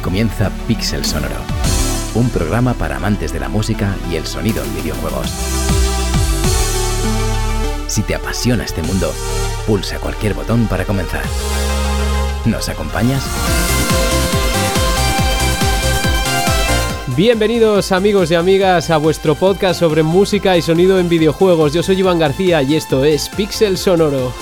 Comienza Pixel Sonoro, un programa para amantes de la música y el sonido en videojuegos. Si te apasiona este mundo, pulsa cualquier botón para comenzar. ¿Nos acompañas? Bienvenidos amigos y amigas a vuestro podcast sobre música y sonido en videojuegos. Yo soy Iván García y esto es Pixel Sonoro.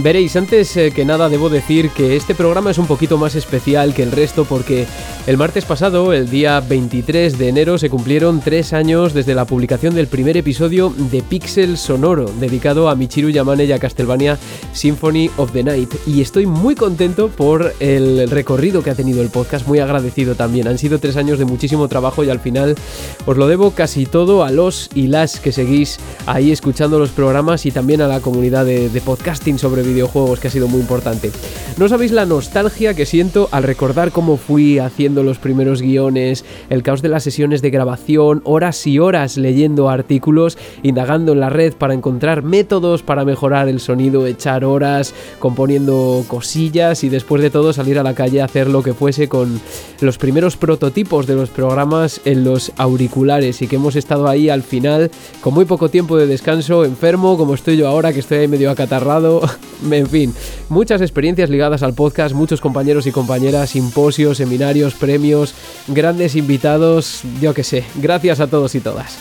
Veréis, antes eh, que nada debo decir que este programa es un poquito más especial que el resto porque el martes pasado, el día 23 de enero, se cumplieron tres años desde la publicación del primer episodio de Pixel Sonoro, dedicado a Michiru Yamane y a Castlevania Symphony of the Night. Y estoy muy contento por el recorrido que ha tenido el podcast, muy agradecido también. Han sido tres años de muchísimo trabajo y al final os lo debo casi todo a los y las que seguís ahí escuchando los programas y también a la comunidad de, de podcasting sobre videojuegos que ha sido muy importante. No sabéis la nostalgia que siento al recordar cómo fui haciendo los primeros guiones, el caos de las sesiones de grabación, horas y horas leyendo artículos, indagando en la red para encontrar métodos para mejorar el sonido, echar horas componiendo cosillas y después de todo salir a la calle a hacer lo que fuese con los primeros prototipos de los programas en los auriculares y que hemos estado ahí al final con muy poco tiempo de descanso, enfermo como estoy yo ahora que estoy ahí medio acatarrado en fin, muchas experiencias ligadas al podcast, muchos compañeros y compañeras, simposios, seminarios, premios, grandes invitados, yo que sé, gracias a todos y todas.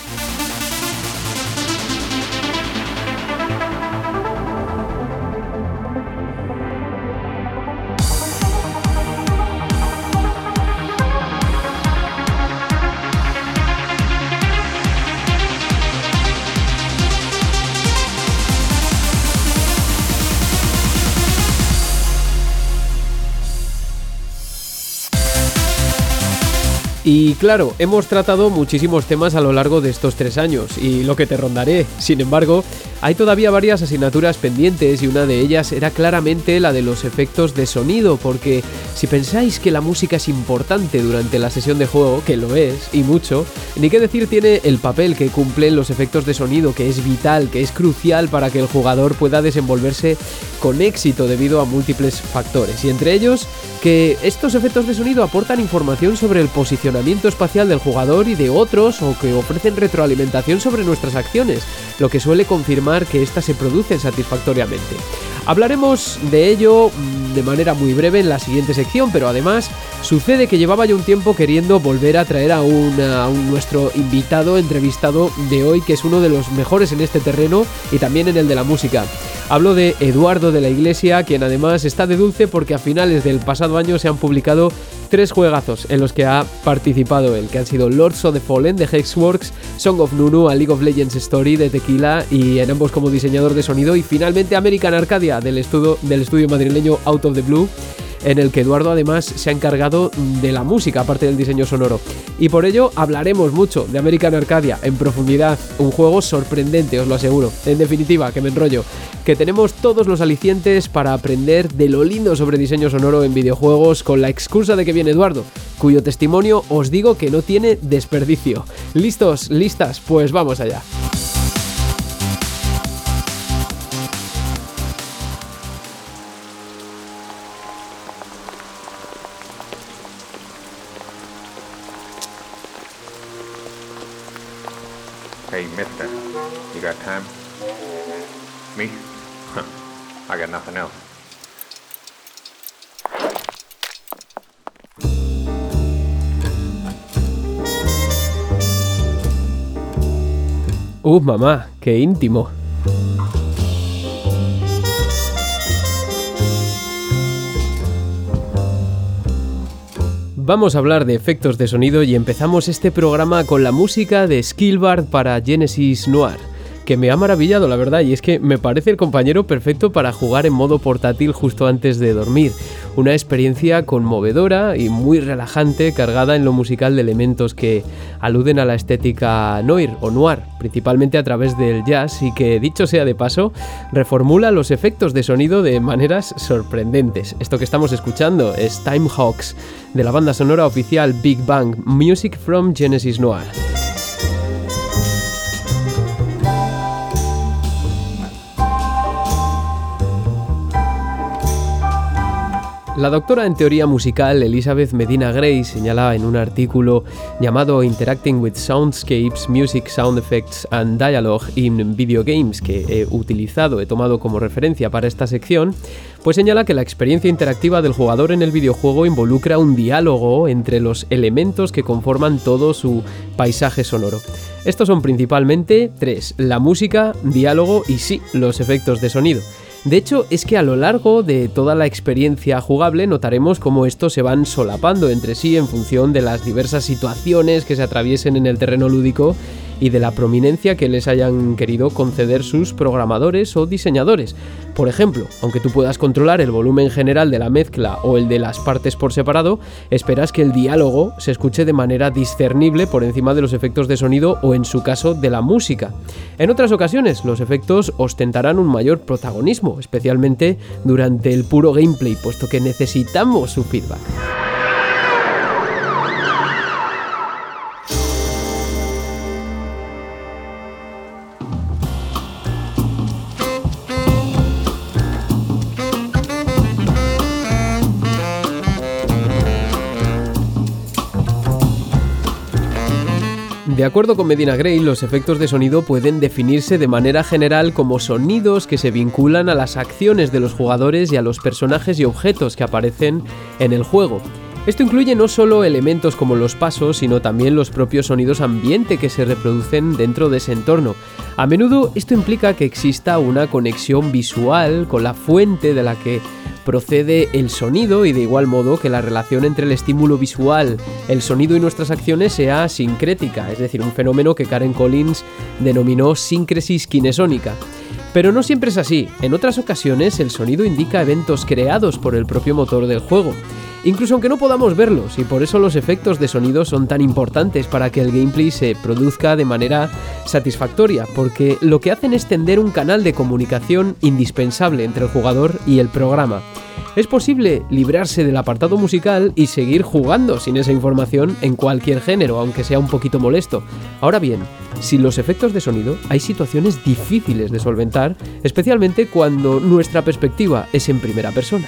Claro, hemos tratado muchísimos temas a lo largo de estos tres años y lo que te rondaré. Sin embargo, hay todavía varias asignaturas pendientes y una de ellas era claramente la de los efectos de sonido, porque si pensáis que la música es importante durante la sesión de juego, que lo es, y mucho, ni qué decir tiene el papel que cumplen los efectos de sonido, que es vital, que es crucial para que el jugador pueda desenvolverse con éxito debido a múltiples factores. Y entre ellos, que estos efectos de sonido aportan información sobre el posicionamiento espacial del jugador y de otros o que ofrecen retroalimentación sobre nuestras acciones, lo que suele confirmar que éstas se producen satisfactoriamente. Hablaremos de ello mm, de manera muy breve en la siguiente sección, pero además sucede que llevaba ya un tiempo queriendo volver a traer a, a un, nuestro invitado entrevistado de hoy, que es uno de los mejores en este terreno y también en el de la música. Hablo de Eduardo de la Iglesia, quien además está de dulce porque a finales del pasado año se han publicado tres juegazos en los que ha participado él, que han sido Lords of the Fallen de Hexworks, Song of Nunu, a League of Legends Story de Tequila y en ambos como diseñador de sonido y finalmente American Arcadia del estudio, del estudio madrileño Out of the Blue en el que Eduardo además se ha encargado de la música, aparte del diseño sonoro. Y por ello hablaremos mucho de American Arcadia en profundidad, un juego sorprendente, os lo aseguro. En definitiva, que me enrollo, que tenemos todos los alicientes para aprender de lo lindo sobre diseño sonoro en videojuegos con la excusa de que viene Eduardo, cuyo testimonio os digo que no tiene desperdicio. ¿Listos? ¿Listas? Pues vamos allá. Uh, mamá, qué íntimo. Vamos a hablar de efectos de sonido y empezamos este programa con la música de Skillbard para Genesis Noir que me ha maravillado, la verdad, y es que me parece el compañero perfecto para jugar en modo portátil justo antes de dormir. Una experiencia conmovedora y muy relajante, cargada en lo musical de elementos que aluden a la estética noir o noir, principalmente a través del jazz, y que, dicho sea de paso, reformula los efectos de sonido de maneras sorprendentes. Esto que estamos escuchando es Time Hawks, de la banda sonora oficial Big Bang, Music from Genesis Noir. La doctora en teoría musical Elizabeth Medina Gray señala en un artículo llamado Interacting with Soundscapes, Music, Sound Effects and Dialogue in Video Games, que he utilizado, he tomado como referencia para esta sección, pues señala que la experiencia interactiva del jugador en el videojuego involucra un diálogo entre los elementos que conforman todo su paisaje sonoro. Estos son principalmente tres, la música, diálogo y sí, los efectos de sonido. De hecho, es que a lo largo de toda la experiencia jugable notaremos cómo estos se van solapando entre sí en función de las diversas situaciones que se atraviesen en el terreno lúdico y de la prominencia que les hayan querido conceder sus programadores o diseñadores. Por ejemplo, aunque tú puedas controlar el volumen general de la mezcla o el de las partes por separado, esperas que el diálogo se escuche de manera discernible por encima de los efectos de sonido o en su caso de la música. En otras ocasiones, los efectos ostentarán un mayor protagonismo, especialmente durante el puro gameplay, puesto que necesitamos su feedback. De acuerdo con Medina Gray, los efectos de sonido pueden definirse de manera general como sonidos que se vinculan a las acciones de los jugadores y a los personajes y objetos que aparecen en el juego. Esto incluye no solo elementos como los pasos, sino también los propios sonidos ambiente que se reproducen dentro de ese entorno. A menudo esto implica que exista una conexión visual con la fuente de la que procede el sonido y de igual modo que la relación entre el estímulo visual, el sonido y nuestras acciones sea sincrética, es decir, un fenómeno que Karen Collins denominó síncresis kinesónica. Pero no siempre es así, en otras ocasiones el sonido indica eventos creados por el propio motor del juego incluso aunque no podamos verlos, y por eso los efectos de sonido son tan importantes para que el gameplay se produzca de manera satisfactoria, porque lo que hacen es tender un canal de comunicación indispensable entre el jugador y el programa. Es posible librarse del apartado musical y seguir jugando sin esa información en cualquier género, aunque sea un poquito molesto. Ahora bien, sin los efectos de sonido hay situaciones difíciles de solventar, especialmente cuando nuestra perspectiva es en primera persona.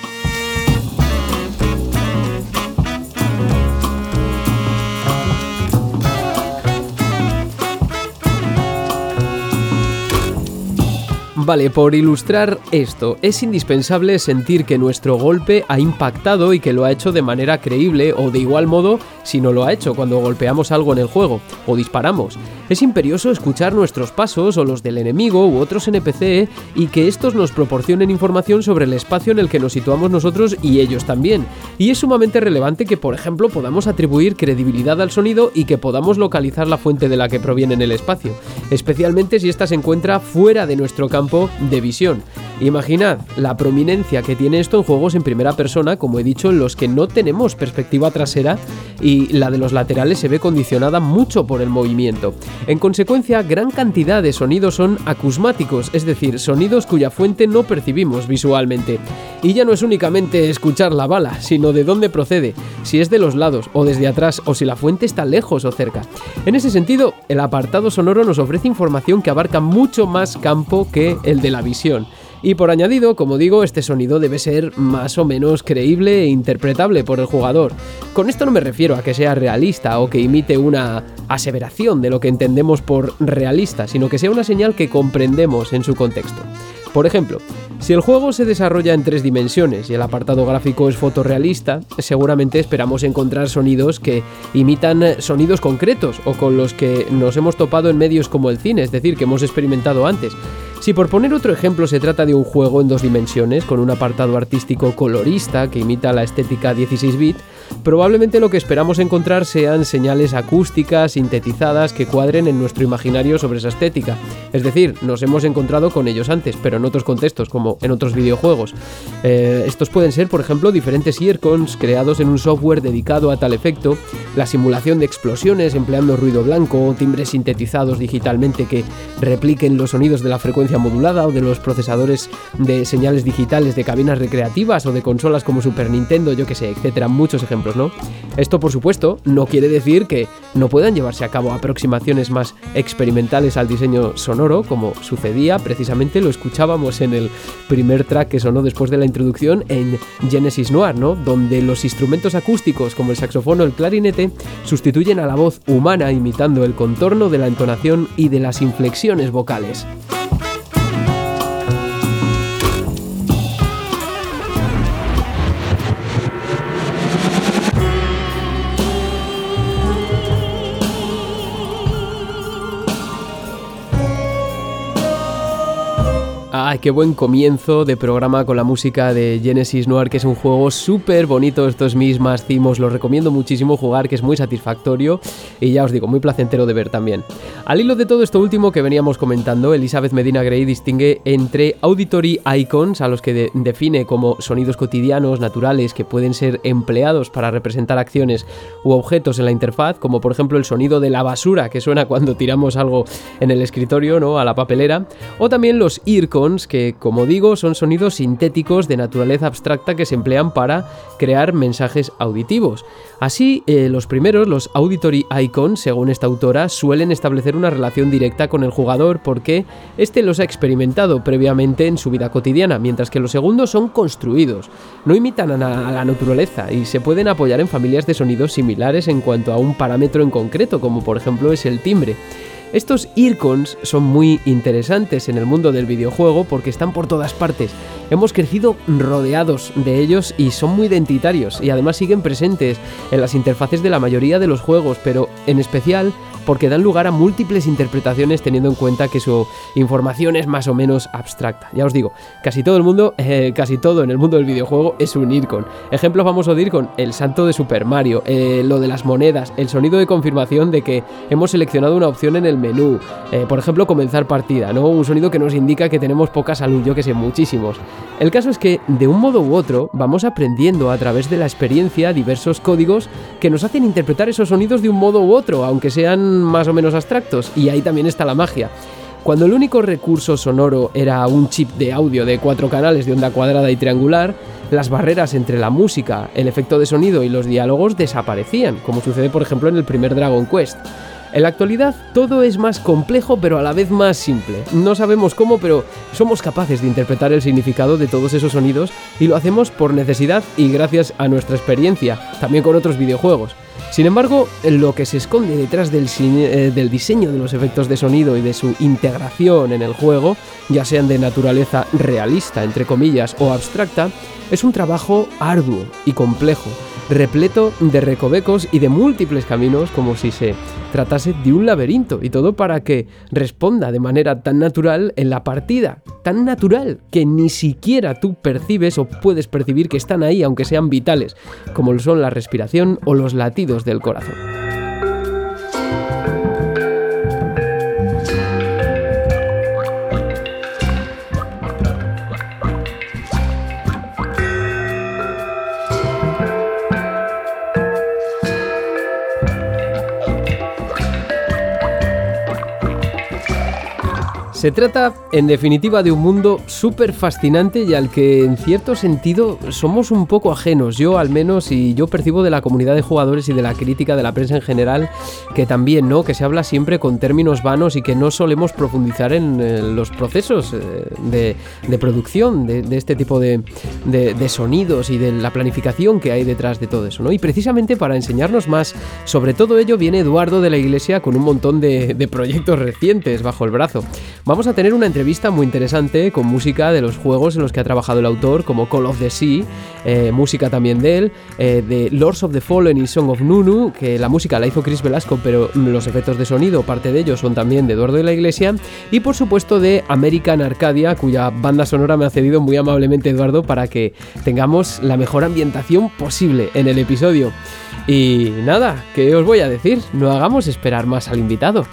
Vale, por ilustrar esto, es indispensable sentir que nuestro golpe ha impactado y que lo ha hecho de manera creíble o de igual modo si no lo ha hecho cuando golpeamos algo en el juego o disparamos. Es imperioso escuchar nuestros pasos o los del enemigo u otros NPC y que estos nos proporcionen información sobre el espacio en el que nos situamos nosotros y ellos también. Y es sumamente relevante que, por ejemplo, podamos atribuir credibilidad al sonido y que podamos localizar la fuente de la que proviene en el espacio, especialmente si ésta se encuentra fuera de nuestro campo de visión. Imaginad la prominencia que tiene esto en juegos en primera persona, como he dicho, en los que no tenemos perspectiva trasera y la de los laterales se ve condicionada mucho por el movimiento. En consecuencia, gran cantidad de sonidos son acusmáticos, es decir, sonidos cuya fuente no percibimos visualmente. Y ya no es únicamente escuchar la bala, sino de dónde procede, si es de los lados o desde atrás o si la fuente está lejos o cerca. En ese sentido, el apartado sonoro nos ofrece información que abarca mucho más campo que el de la visión. Y por añadido, como digo, este sonido debe ser más o menos creíble e interpretable por el jugador. Con esto no me refiero a que sea realista o que imite una aseveración de lo que entendemos por realista, sino que sea una señal que comprendemos en su contexto. Por ejemplo, si el juego se desarrolla en tres dimensiones y el apartado gráfico es fotorrealista, seguramente esperamos encontrar sonidos que imitan sonidos concretos o con los que nos hemos topado en medios como el cine, es decir, que hemos experimentado antes. Si por poner otro ejemplo se trata de un juego en dos dimensiones, con un apartado artístico colorista que imita la estética 16-bit, probablemente lo que esperamos encontrar sean señales acústicas sintetizadas que cuadren en nuestro imaginario sobre esa estética. Es decir, nos hemos encontrado con ellos antes, pero en otros contextos, como en otros videojuegos. Eh, estos pueden ser, por ejemplo, diferentes earcons creados en un software dedicado a tal efecto, la simulación de explosiones empleando ruido blanco, timbres sintetizados digitalmente que repliquen los sonidos de la frecuencia modulada o de los procesadores de señales digitales de cabinas recreativas o de consolas como Super Nintendo, yo que sé, etcétera, muchos ejemplos ¿no? Esto, por supuesto, no quiere decir que no puedan llevarse a cabo aproximaciones más experimentales al diseño sonoro, como sucedía, precisamente lo escuchábamos en el primer track que sonó después de la introducción en Genesis Noir, ¿no? Donde los instrumentos acústicos como el saxofón o el clarinete sustituyen a la voz humana imitando el contorno de la entonación y de las inflexiones vocales. Ay, qué buen comienzo de programa con la música de Genesis Noir, que es un juego súper bonito. Estos mismas cimos, los recomiendo muchísimo jugar, que es muy satisfactorio y ya os digo, muy placentero de ver también. Al hilo de todo esto último que veníamos comentando, Elizabeth Medina Gray distingue entre auditory icons, a los que define como sonidos cotidianos, naturales, que pueden ser empleados para representar acciones u objetos en la interfaz, como por ejemplo el sonido de la basura que suena cuando tiramos algo en el escritorio, ¿no? A la papelera, o también los que, como digo, son sonidos sintéticos de naturaleza abstracta que se emplean para crear mensajes auditivos. Así, eh, los primeros, los auditory icons, según esta autora, suelen establecer una relación directa con el jugador porque éste los ha experimentado previamente en su vida cotidiana, mientras que los segundos son construidos, no imitan a la naturaleza y se pueden apoyar en familias de sonidos similares en cuanto a un parámetro en concreto, como por ejemplo es el timbre. Estos earcons son muy interesantes en el mundo del videojuego porque están por todas partes. Hemos crecido rodeados de ellos y son muy identitarios y además siguen presentes en las interfaces de la mayoría de los juegos, pero en especial porque dan lugar a múltiples interpretaciones teniendo en cuenta que su información es más o menos abstracta. Ya os digo, casi todo el mundo, eh, casi todo en el mundo del videojuego es un IRCON. Ejemplo famoso de IRCON, el santo de Super Mario, eh, lo de las monedas, el sonido de confirmación de que hemos seleccionado una opción en el menú, eh, por ejemplo comenzar partida, ¿no? Un sonido que nos indica que tenemos poca salud, yo que sé, muchísimos. El caso es que de un modo u otro vamos aprendiendo a través de la experiencia diversos códigos que nos hacen interpretar esos sonidos de un modo u otro, aunque sean más o menos abstractos, y ahí también está la magia. Cuando el único recurso sonoro era un chip de audio de cuatro canales de onda cuadrada y triangular, las barreras entre la música, el efecto de sonido y los diálogos desaparecían, como sucede por ejemplo en el primer Dragon Quest. En la actualidad todo es más complejo pero a la vez más simple. No sabemos cómo, pero somos capaces de interpretar el significado de todos esos sonidos y lo hacemos por necesidad y gracias a nuestra experiencia, también con otros videojuegos. Sin embargo, lo que se esconde detrás del, eh, del, diseño de los efectos de sonido y de su integración en el juego, ya sean de naturaleza realista, entre comillas, o abstracta, es un trabajo arduo y complejo, repleto de recovecos y de múltiples caminos como si se tratase de un laberinto y todo para que responda de manera tan natural en la partida, tan natural que ni siquiera tú percibes o puedes percibir que están ahí aunque sean vitales, como lo son la respiración o los latidos del corazón. Se trata, en definitiva, de un mundo súper fascinante y al que, en cierto sentido, somos un poco ajenos. Yo, al menos, y yo percibo de la comunidad de jugadores y de la crítica de la prensa en general, que también, ¿no? Que se habla siempre con términos vanos y que no solemos profundizar en eh, los procesos eh, de, producción de, este tipo de, sonidos y de la planificación que hay detrás de todo eso. Y precisamente para enseñarnos más sobre todo ello viene Eduardo de la Iglesia con un montón de proyectos recientes bajo el brazo. Vamos a tener una entrevista muy interesante con música de los juegos en los que ha trabajado el autor, como Call of the Sea, eh, música también de él, eh, de Lords of the Fallen y Song of Nunu, que la música la hizo Chris Velasco, pero los efectos de sonido, parte de ellos, son también de Eduardo de la Iglesia, y por supuesto de American Arcadia, cuya banda sonora me ha cedido muy amablemente Eduardo para que tengamos la mejor ambientación posible en el episodio. Y nada, ¿qué os voy a decir? No hagamos esperar más al invitado.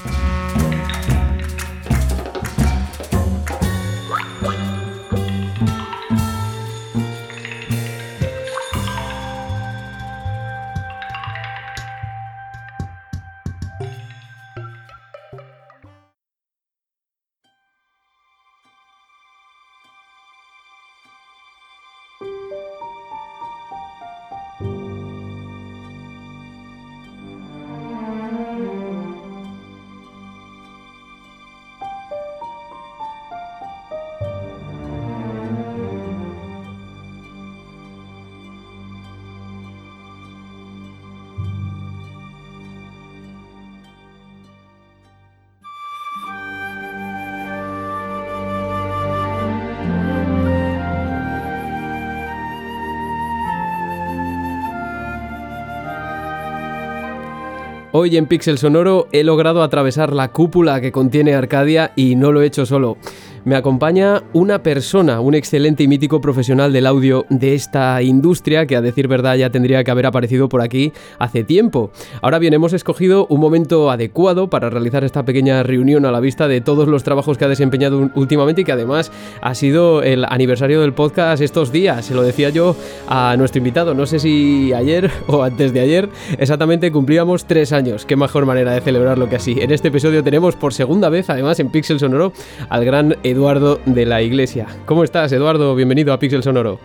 Hoy en Pixel Sonoro he logrado atravesar la cúpula que contiene Arcadia y no lo he hecho solo me acompaña una persona, un excelente y mítico profesional del audio de esta industria que a decir verdad ya tendría que haber aparecido por aquí hace tiempo. Ahora bien, hemos escogido un momento adecuado para realizar esta pequeña reunión a la vista de todos los trabajos que ha desempeñado últimamente y que además ha sido el aniversario del podcast estos días. Se lo decía yo a nuestro invitado, no sé si ayer o antes de ayer, exactamente cumplíamos tres años. Qué mejor manera de celebrarlo que así. En este episodio tenemos por segunda vez, además en Pixel Sonoro, al gran Eduardo de la Iglesia. ¿Cómo estás, Eduardo? Bienvenido a Pixel Sonoro.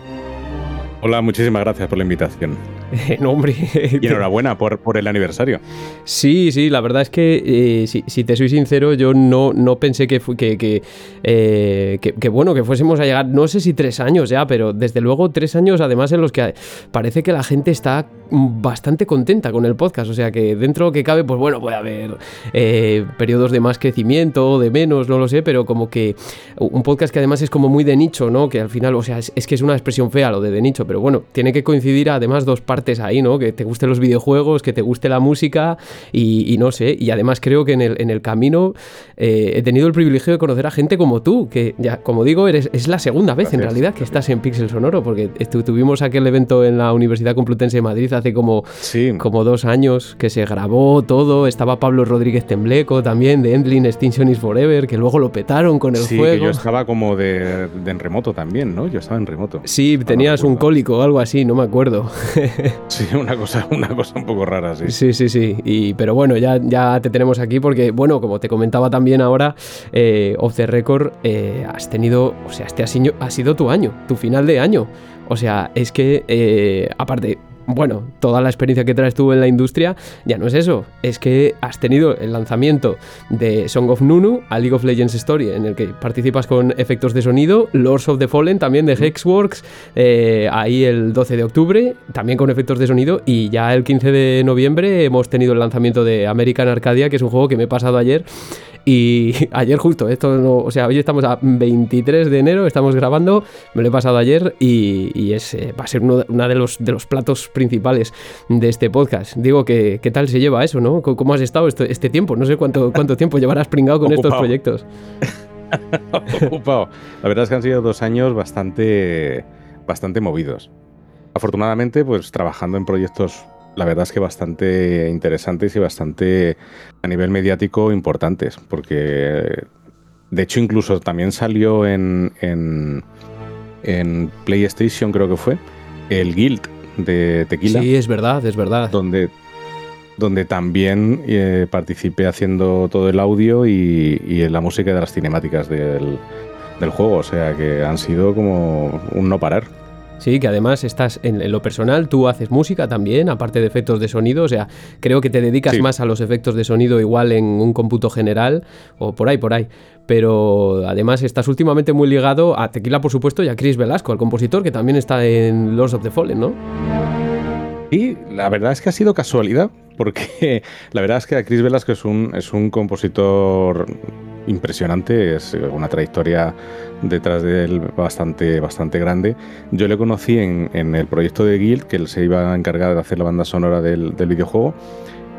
Hola, muchísimas gracias por la invitación. no, hombre. Y enhorabuena por, por el aniversario. Sí, sí, la verdad es que, eh, si, te soy sincero, yo no, no pensé que, que, eh, que, que, bueno, que fuésemos a llegar, no sé si tres años ya, pero desde luego tres años además en los que parece que la gente está bastante contenta con el podcast. O sea que dentro que cabe, pues bueno, puede haber eh, periodos de más crecimiento, de menos, no lo sé, pero como que un podcast que además es como muy de nicho, ¿no? Que al final, o sea, es, es que es una expresión fea lo de de nicho, pero bueno, tiene que coincidir además dos partes ahí, ¿no? Que te gusten los videojuegos, que te guste la música y, no sé. Y además creo que en el, en el camino eh, he tenido el privilegio de conocer a gente como tú, que ya, como digo, eres, es la segunda vez en realidad que estás en Pixel Sonoro, porque tuvimos aquel evento en la Universidad Complutense de Madrid hace como, como dos años que se grabó todo. Estaba Pablo Rodríguez Tembleco también de Endling Extinction is Forever, que luego lo petaron con el juego. Sí, yo estaba como de, en remoto también, ¿no? Yo estaba en remoto. Sí, tenías un cólico o algo así, no me acuerdo. Sí, una cosa, una cosa un poco rara, sí. Sí, sí, sí. Y, pero bueno, ya, ya te tenemos aquí porque, bueno, como te comentaba también ahora, eh, Off the Record, eh, has tenido, o sea, este ha sido, tu año, tu final de año. O sea, es que, eh, aparte, bueno, toda la experiencia que traes tú en la industria, ya no es eso, es que has tenido el lanzamiento de Song of Nunu a League of Legends Story, en el que participas con efectos de sonido, Lords of the Fallen también de Hexworks, eh, ahí el 12 de octubre, también con efectos de sonido, y ya el 15 de noviembre hemos tenido el lanzamiento de American Arcadia, que es un juego que me he pasado ayer y ayer justo, esto no, o sea, hoy estamos a 23 de enero, estamos grabando, me lo he pasado ayer y, es, eh, va a ser uno, de, los, de los platos principales de este podcast. Digo, que, ¿qué tal se lleva eso, no? ¿Cómo has estado este, este tiempo? No sé cuánto, cuánto tiempo llevarás pringado con estos proyectos. Ocupado. La verdad es que han sido dos años bastante, bastante movidos. Afortunadamente, pues trabajando en proyectos la verdad es que bastante interesantes y bastante a nivel mediático importantes, porque de hecho incluso también salió en, en, PlayStation, creo que fue, el Guild de Tequila. Sí, es verdad, es verdad. Donde, donde también eh, participé haciendo todo el audio y, y la música de las cinemáticas del, del juego, o sea que han sido como un no parar. Sí, que además estás en, lo personal, tú haces música también, aparte de efectos de sonido, o sea, creo que te dedicas más a los efectos de sonido igual en un cómputo general o por ahí, por ahí. Pero además estás últimamente muy ligado a Tequila, por supuesto, y a Chris Velasco, al compositor, que también está en Lords of the Fallen, ¿no? Y la verdad es que ha sido casualidad, porque la verdad es que Chris Velasco es un, es un compositor impresionante, es una trayectoria detrás de él bastante, bastante grande. Yo le conocí en, el proyecto de Guild, que él se iba a encargar de hacer la banda sonora del, videojuego.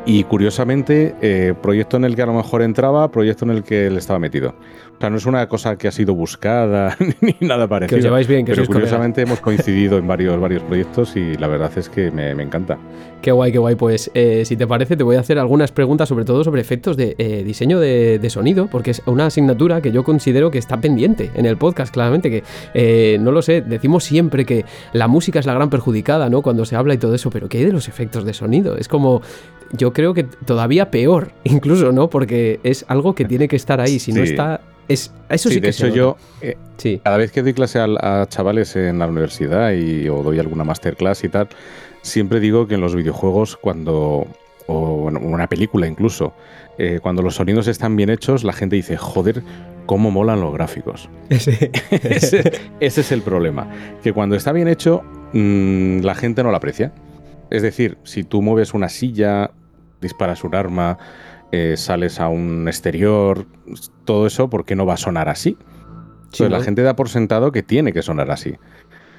Y curiosamente, eh, proyecto en el que a lo mejor entraba, proyecto en el que él estaba metido. O sea, no es una cosa que ha sido buscada ni nada parecido. Que lleváis bien, que Pero curiosamente hemos coincidido en varios, varios proyectos y la verdad es que me, encanta. Qué guay, qué guay. Pues eh, si te parece, te voy a hacer algunas preguntas, sobre todo sobre efectos de eh, diseño de, sonido, porque es una asignatura que yo considero que está pendiente en el podcast, claramente. Que no lo sé, decimos siempre que la música es la gran perjudicada, ¿no? Cuando se habla y todo eso, pero ¿qué hay de los efectos de sonido? Es como yo creo que todavía peor, incluso, ¿no? Porque es algo que tiene que estar ahí. Si no está, es, eso sí, que de hecho yo eh, cada vez que doy clase a, chavales en la universidad y o doy alguna masterclass y tal, siempre digo que en los videojuegos cuando o en una película incluso, eh, cuando los sonidos están bien hechos, la gente dice, joder, cómo molan los gráficos. ese, es el problema, que cuando está bien hecho, mm, la gente no lo aprecia. Es decir, si tú mueves una silla, disparas un arma, eh, sales a un exterior, todo eso, ¿por qué no va a sonar así? la gente da por sentado que tiene que sonar así.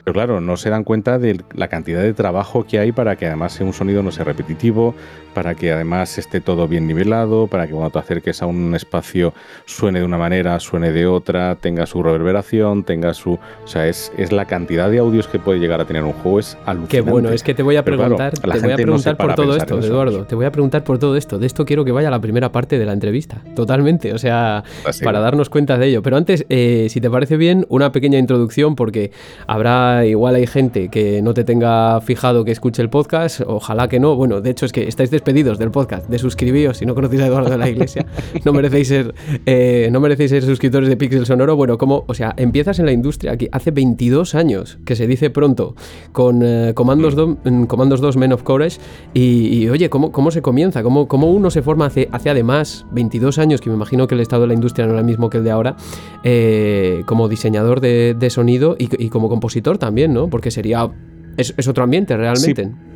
Pero claro, no se dan cuenta de la cantidad de trabajo que hay para que además un sonido no sea repetitivo, para que además esté todo bien nivelado, para que cuando te acerques a un espacio suene de una manera, suene de otra, tenga su reverberación, tenga su... O sea, es, es la cantidad de audios que puede llegar a tener un juego, es alucinante. Qué bueno, es que te voy a preguntar, te voy a preguntar por todo esto, Eduardo, te voy a preguntar por todo esto. De esto quiero que vaya la primera parte de la entrevista, totalmente, o sea, para darnos cuenta de ello. Pero antes, eh, si te parece bien, una pequeña introducción porque habrá igual hay gente que no te tenga fijado que escuche el podcast, ojalá que no. Bueno, de hecho es que estáis despedidos del podcast, de suscribíos si no conocéis a Eduardo de la Iglesia, no merecéis ser, eh, no merecéis ser suscriptores de Pixel Sonoro. Bueno, como, o sea, empiezas en la industria aquí hace 22 años, que se dice pronto, con eh, Comandos, 2 mm, Comandos 2 Men of Courage, y, oye, ¿cómo, ¿cómo se comienza? ¿Cómo, ¿Cómo uno se forma hace, hace además 22 años, que me imagino que el estado de la industria no era el mismo que el de ahora, eh, como diseñador de, sonido y, y como compositor también, ¿no? Porque sería. Es, otro ambiente realmente. Sí.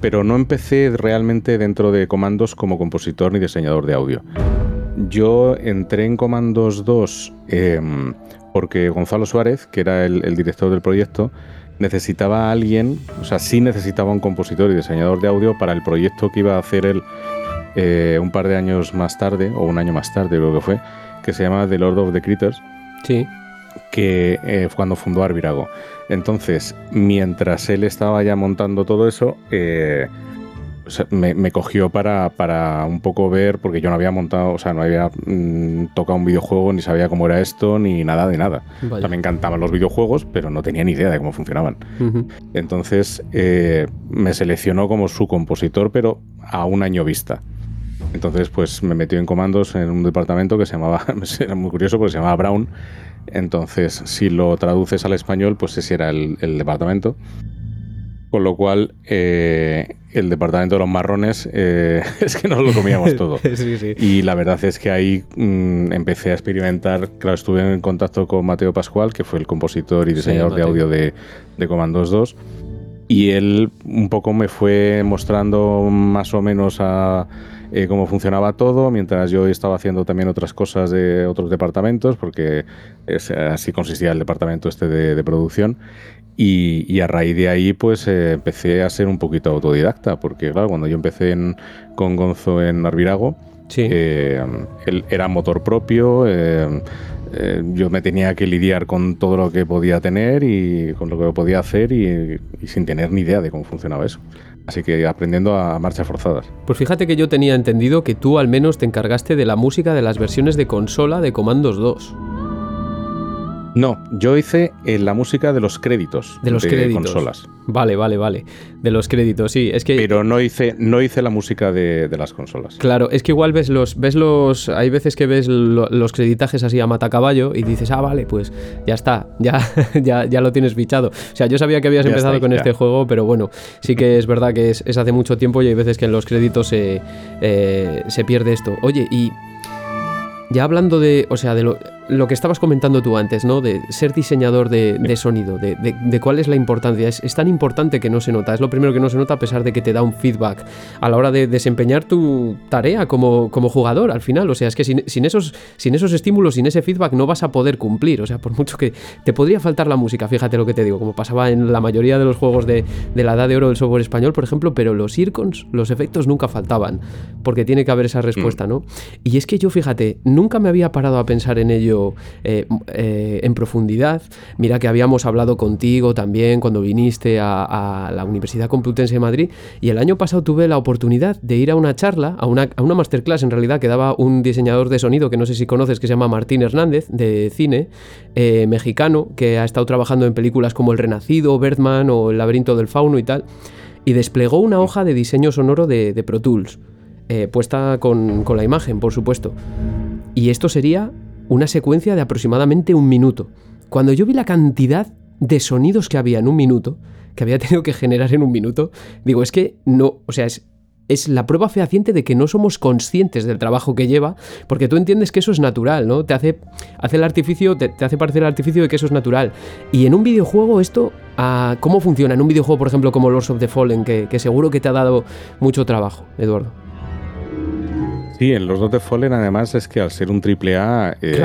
Pero no empecé realmente dentro de Comandos como compositor ni diseñador de audio. Yo entré en Comandos 2 em, porque Gonzalo Suárez, que era el, director del proyecto, necesitaba a alguien, o sea, sí necesitaba un compositor y diseñador de audio para el proyecto que iba a hacer él eh, un par de años más tarde, o un año más tarde creo que fue, que se llama The Lord of the Critters. Sí que eh, cuando fundó Arvirago. Entonces, mientras él estaba ya montando todo eso, eh, me, cogió para, para, un poco ver, porque yo no había montado, o sea, no había mm, tocado un videojuego, ni sabía cómo era esto, ni nada de nada. me encantaban los videojuegos, pero no tenía ni idea de cómo funcionaban. Entonces, eh, me seleccionó como su compositor, pero a un año vista. Entonces, pues me metió en comandos en un departamento que se llamaba, era muy curioso porque se llamaba Brown, entonces, si lo traduces al español, pues ese era el, departamento. Con lo cual, eh, el departamento de los marrones eh, es que nos lo comíamos todo. Y la verdad es que ahí mm, empecé a experimentar. Claro, estuve en contacto con Mateo Pascual, que fue el compositor y diseñador de audio de, de Comandos 2. Y él un poco me fue mostrando más o menos a eh, cómo funcionaba todo, mientras yo estaba haciendo también otras cosas de otros departamentos, porque así consistía el departamento este de, producción. Y, a raíz de ahí, pues eh, empecé a ser un poquito autodidacta, porque claro, cuando yo empecé con Gonzo en Arvirago, eh, él era motor propio, yo me tenía que lidiar con todo lo que podía tener y con lo que podía hacer y sin tener ni idea de cómo funcionaba eso. Así que aprendiendo a marchas forzadas. Pues fíjate que yo tenía entendido que tú al menos te encargaste de la música de las versiones de consola de Comandos 2. No, yo hice eh, la música de los créditos de los consolas. Vale, vale, vale. De los créditos, sí. Es que. Pero no hice, no hice la música de, las consolas. Claro, es que igual ves los. ves los. Hay veces que ves los creditajes así a matacaballo y dices, ah, vale, pues ya está, ya, ya, ya lo tienes fichado. O sea, yo sabía que habías empezado con este juego, pero bueno, sí que es verdad que es, hace mucho tiempo y hay veces que en los créditos se, eh, se pierde esto. Oye, y ya hablando de, o sea, de lo, lo que estabas comentando tú antes, ¿no? De ser diseñador de, sonido, de, cuál es la importancia. Es, tan importante que no se nota. Es lo primero que no se nota a pesar de que te da un feedback a la hora de desempeñar tu tarea como, como jugador al final. O sea, es que sin, esos, sin esos estímulos, sin ese feedback no vas a poder cumplir. O sea, por mucho que te podría faltar la música, fíjate lo que te digo, como pasaba en la mayoría de los juegos de, la edad de oro del software español, por ejemplo, pero los ircons, los efectos nunca faltaban, porque tiene que haber esa respuesta, mm. ¿no? Y es que yo, fíjate, nunca me había parado a pensar en ello eh, eh, en profundidad. Mira que habíamos hablado contigo también cuando viniste a, la Universidad Complutense de Madrid y el año pasado tuve la oportunidad de ir a una charla, a una, masterclass en realidad que daba un diseñador de sonido que no sé si conoces que se llama Martín Hernández de cine eh, mexicano que ha estado trabajando en películas como El Renacido, Birdman o El laberinto del fauno y tal y desplegó una hoja de diseño sonoro de, Pro Tools. puesta con, la imagen, por supuesto. Y esto sería una secuencia de aproximadamente un minuto. Cuando yo vi la cantidad de sonidos que había en un minuto, que había tenido que generar en un minuto, digo, es que no, o sea, es, es la prueba fehaciente de que no somos conscientes del trabajo que lleva, porque tú entiendes que eso es natural, ¿no? Te hace, hace el artificio, te, hace parecer el artificio de que eso es natural. Y en un videojuego esto, ah, ¿cómo funciona? En un videojuego, por ejemplo, como Lords of the Fallen, que, que seguro que te ha dado mucho trabajo, Eduardo. Sí, en los dos de Fallen además es que al ser un triple A, eh,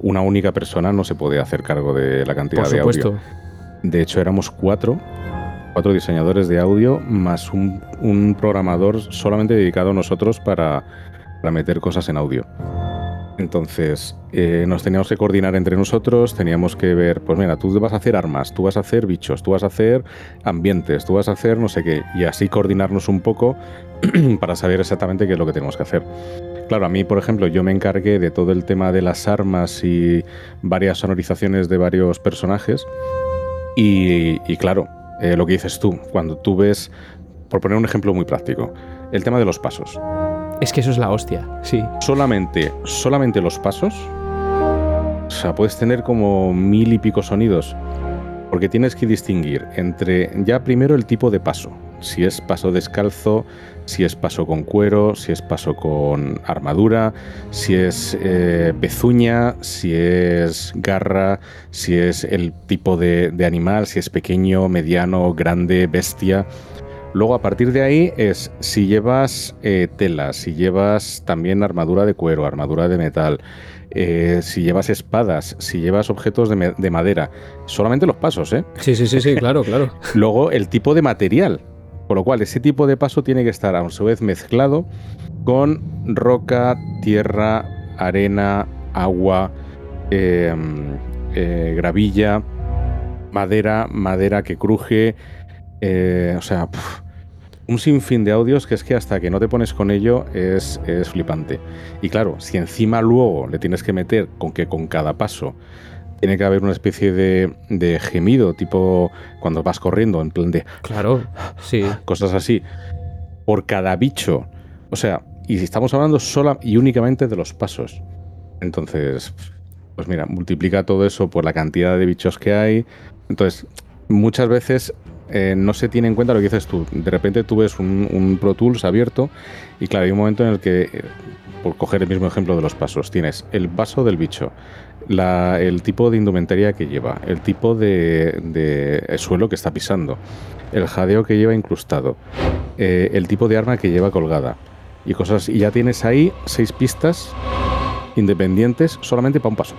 una única persona no se puede hacer cargo de la cantidad de audio. De hecho, éramos cuatro, cuatro diseñadores de audio más un, programador solamente dedicado a nosotros para, para meter cosas en audio. Entonces, eh, nos teníamos que coordinar entre nosotros, teníamos que ver, pues mira, tú vas a hacer armas, tú vas a hacer bichos, tú vas a hacer ambientes, tú vas a hacer no sé qué, y así coordinarnos un poco para saber exactamente qué es lo que tenemos que hacer. Claro, a mí, por ejemplo, yo me encargué de todo el tema de las armas y varias sonorizaciones de varios personajes. Y, claro, eh, lo que dices tú, cuando tú ves, por poner un ejemplo muy práctico, el tema de los pasos. Es que eso es la hostia, sí. Solamente, solamente los pasos. O sea, puedes tener como mil y pico sonidos. Porque tienes que distinguir entre ya primero el tipo de paso. Si es paso descalzo, si es paso con cuero, si es paso con armadura, si es eh, pezuña, si es garra, si es el tipo de, de animal, si es pequeño, mediano, grande, bestia. Luego a partir de ahí es si llevas eh, tela, si llevas también armadura de cuero, armadura de metal, eh, si llevas espadas, si llevas objetos de, madera. Solamente los pasos, ¿eh? Sí, sí, sí, sí, claro, claro. Luego el tipo de material. Por lo cual ese tipo de paso tiene que estar a su vez mezclado con roca, tierra, arena, agua, em, eh, gravilla, madera, madera que cruje. o sea, un sinfín de audios que es que hasta que no te pones con ello es, flipante. Y claro, si encima luego le tienes que meter con que con cada paso tiene que haber una especie de, gemido, tipo cuando vas corriendo, en plan de... Claro, sí. Cosas así. Por cada bicho. O sea, y si estamos hablando sola y únicamente de los pasos. Entonces, pues mira, multiplica todo eso por la cantidad de bichos que hay. Entonces, muchas veces eh, no se tiene en cuenta lo que dices tú. De repente tú ves un, Pro Tools abierto y claro, hay un momento en el que, eh, por coger el mismo ejemplo de los pasos, tienes el paso del bicho, el tipo de indumentaria que lleva, el tipo de, suelo que está pisando, el jadeo que lleva incrustado, eh, el tipo de arma que lleva colgada y cosas. Y ya tienes ahí seis pistas independientes solamente para un paso.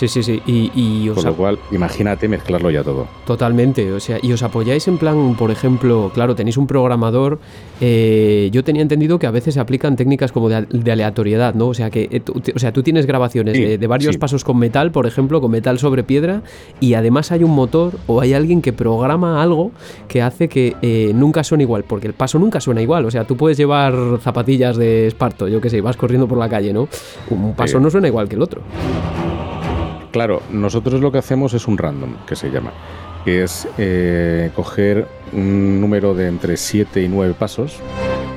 Sí, sí, sí. Y, Con lo cual, imagínate mezclarlo ya todo. Totalmente. O sea, y os apoyáis en plan, por ejemplo, claro, tenéis un programador. Eh, yo tenía entendido que a veces se aplican técnicas como de, aleatoriedad, ¿no? O sea, que eh, tú, o sea, tú tienes grabaciones de, varios pasos con metal, por ejemplo, con metal sobre piedra, y además hay un motor o hay alguien que programa algo que hace que eh, nunca suene igual, porque el paso nunca suena igual. O sea, tú puedes llevar zapatillas de esparto, yo qué sé, vas corriendo por la calle, ¿no? Un paso no suena igual que el otro. Claro, nosotros lo que hacemos es un random, que se llama, que es eh, coger un número de entre 7 y 9 pasos.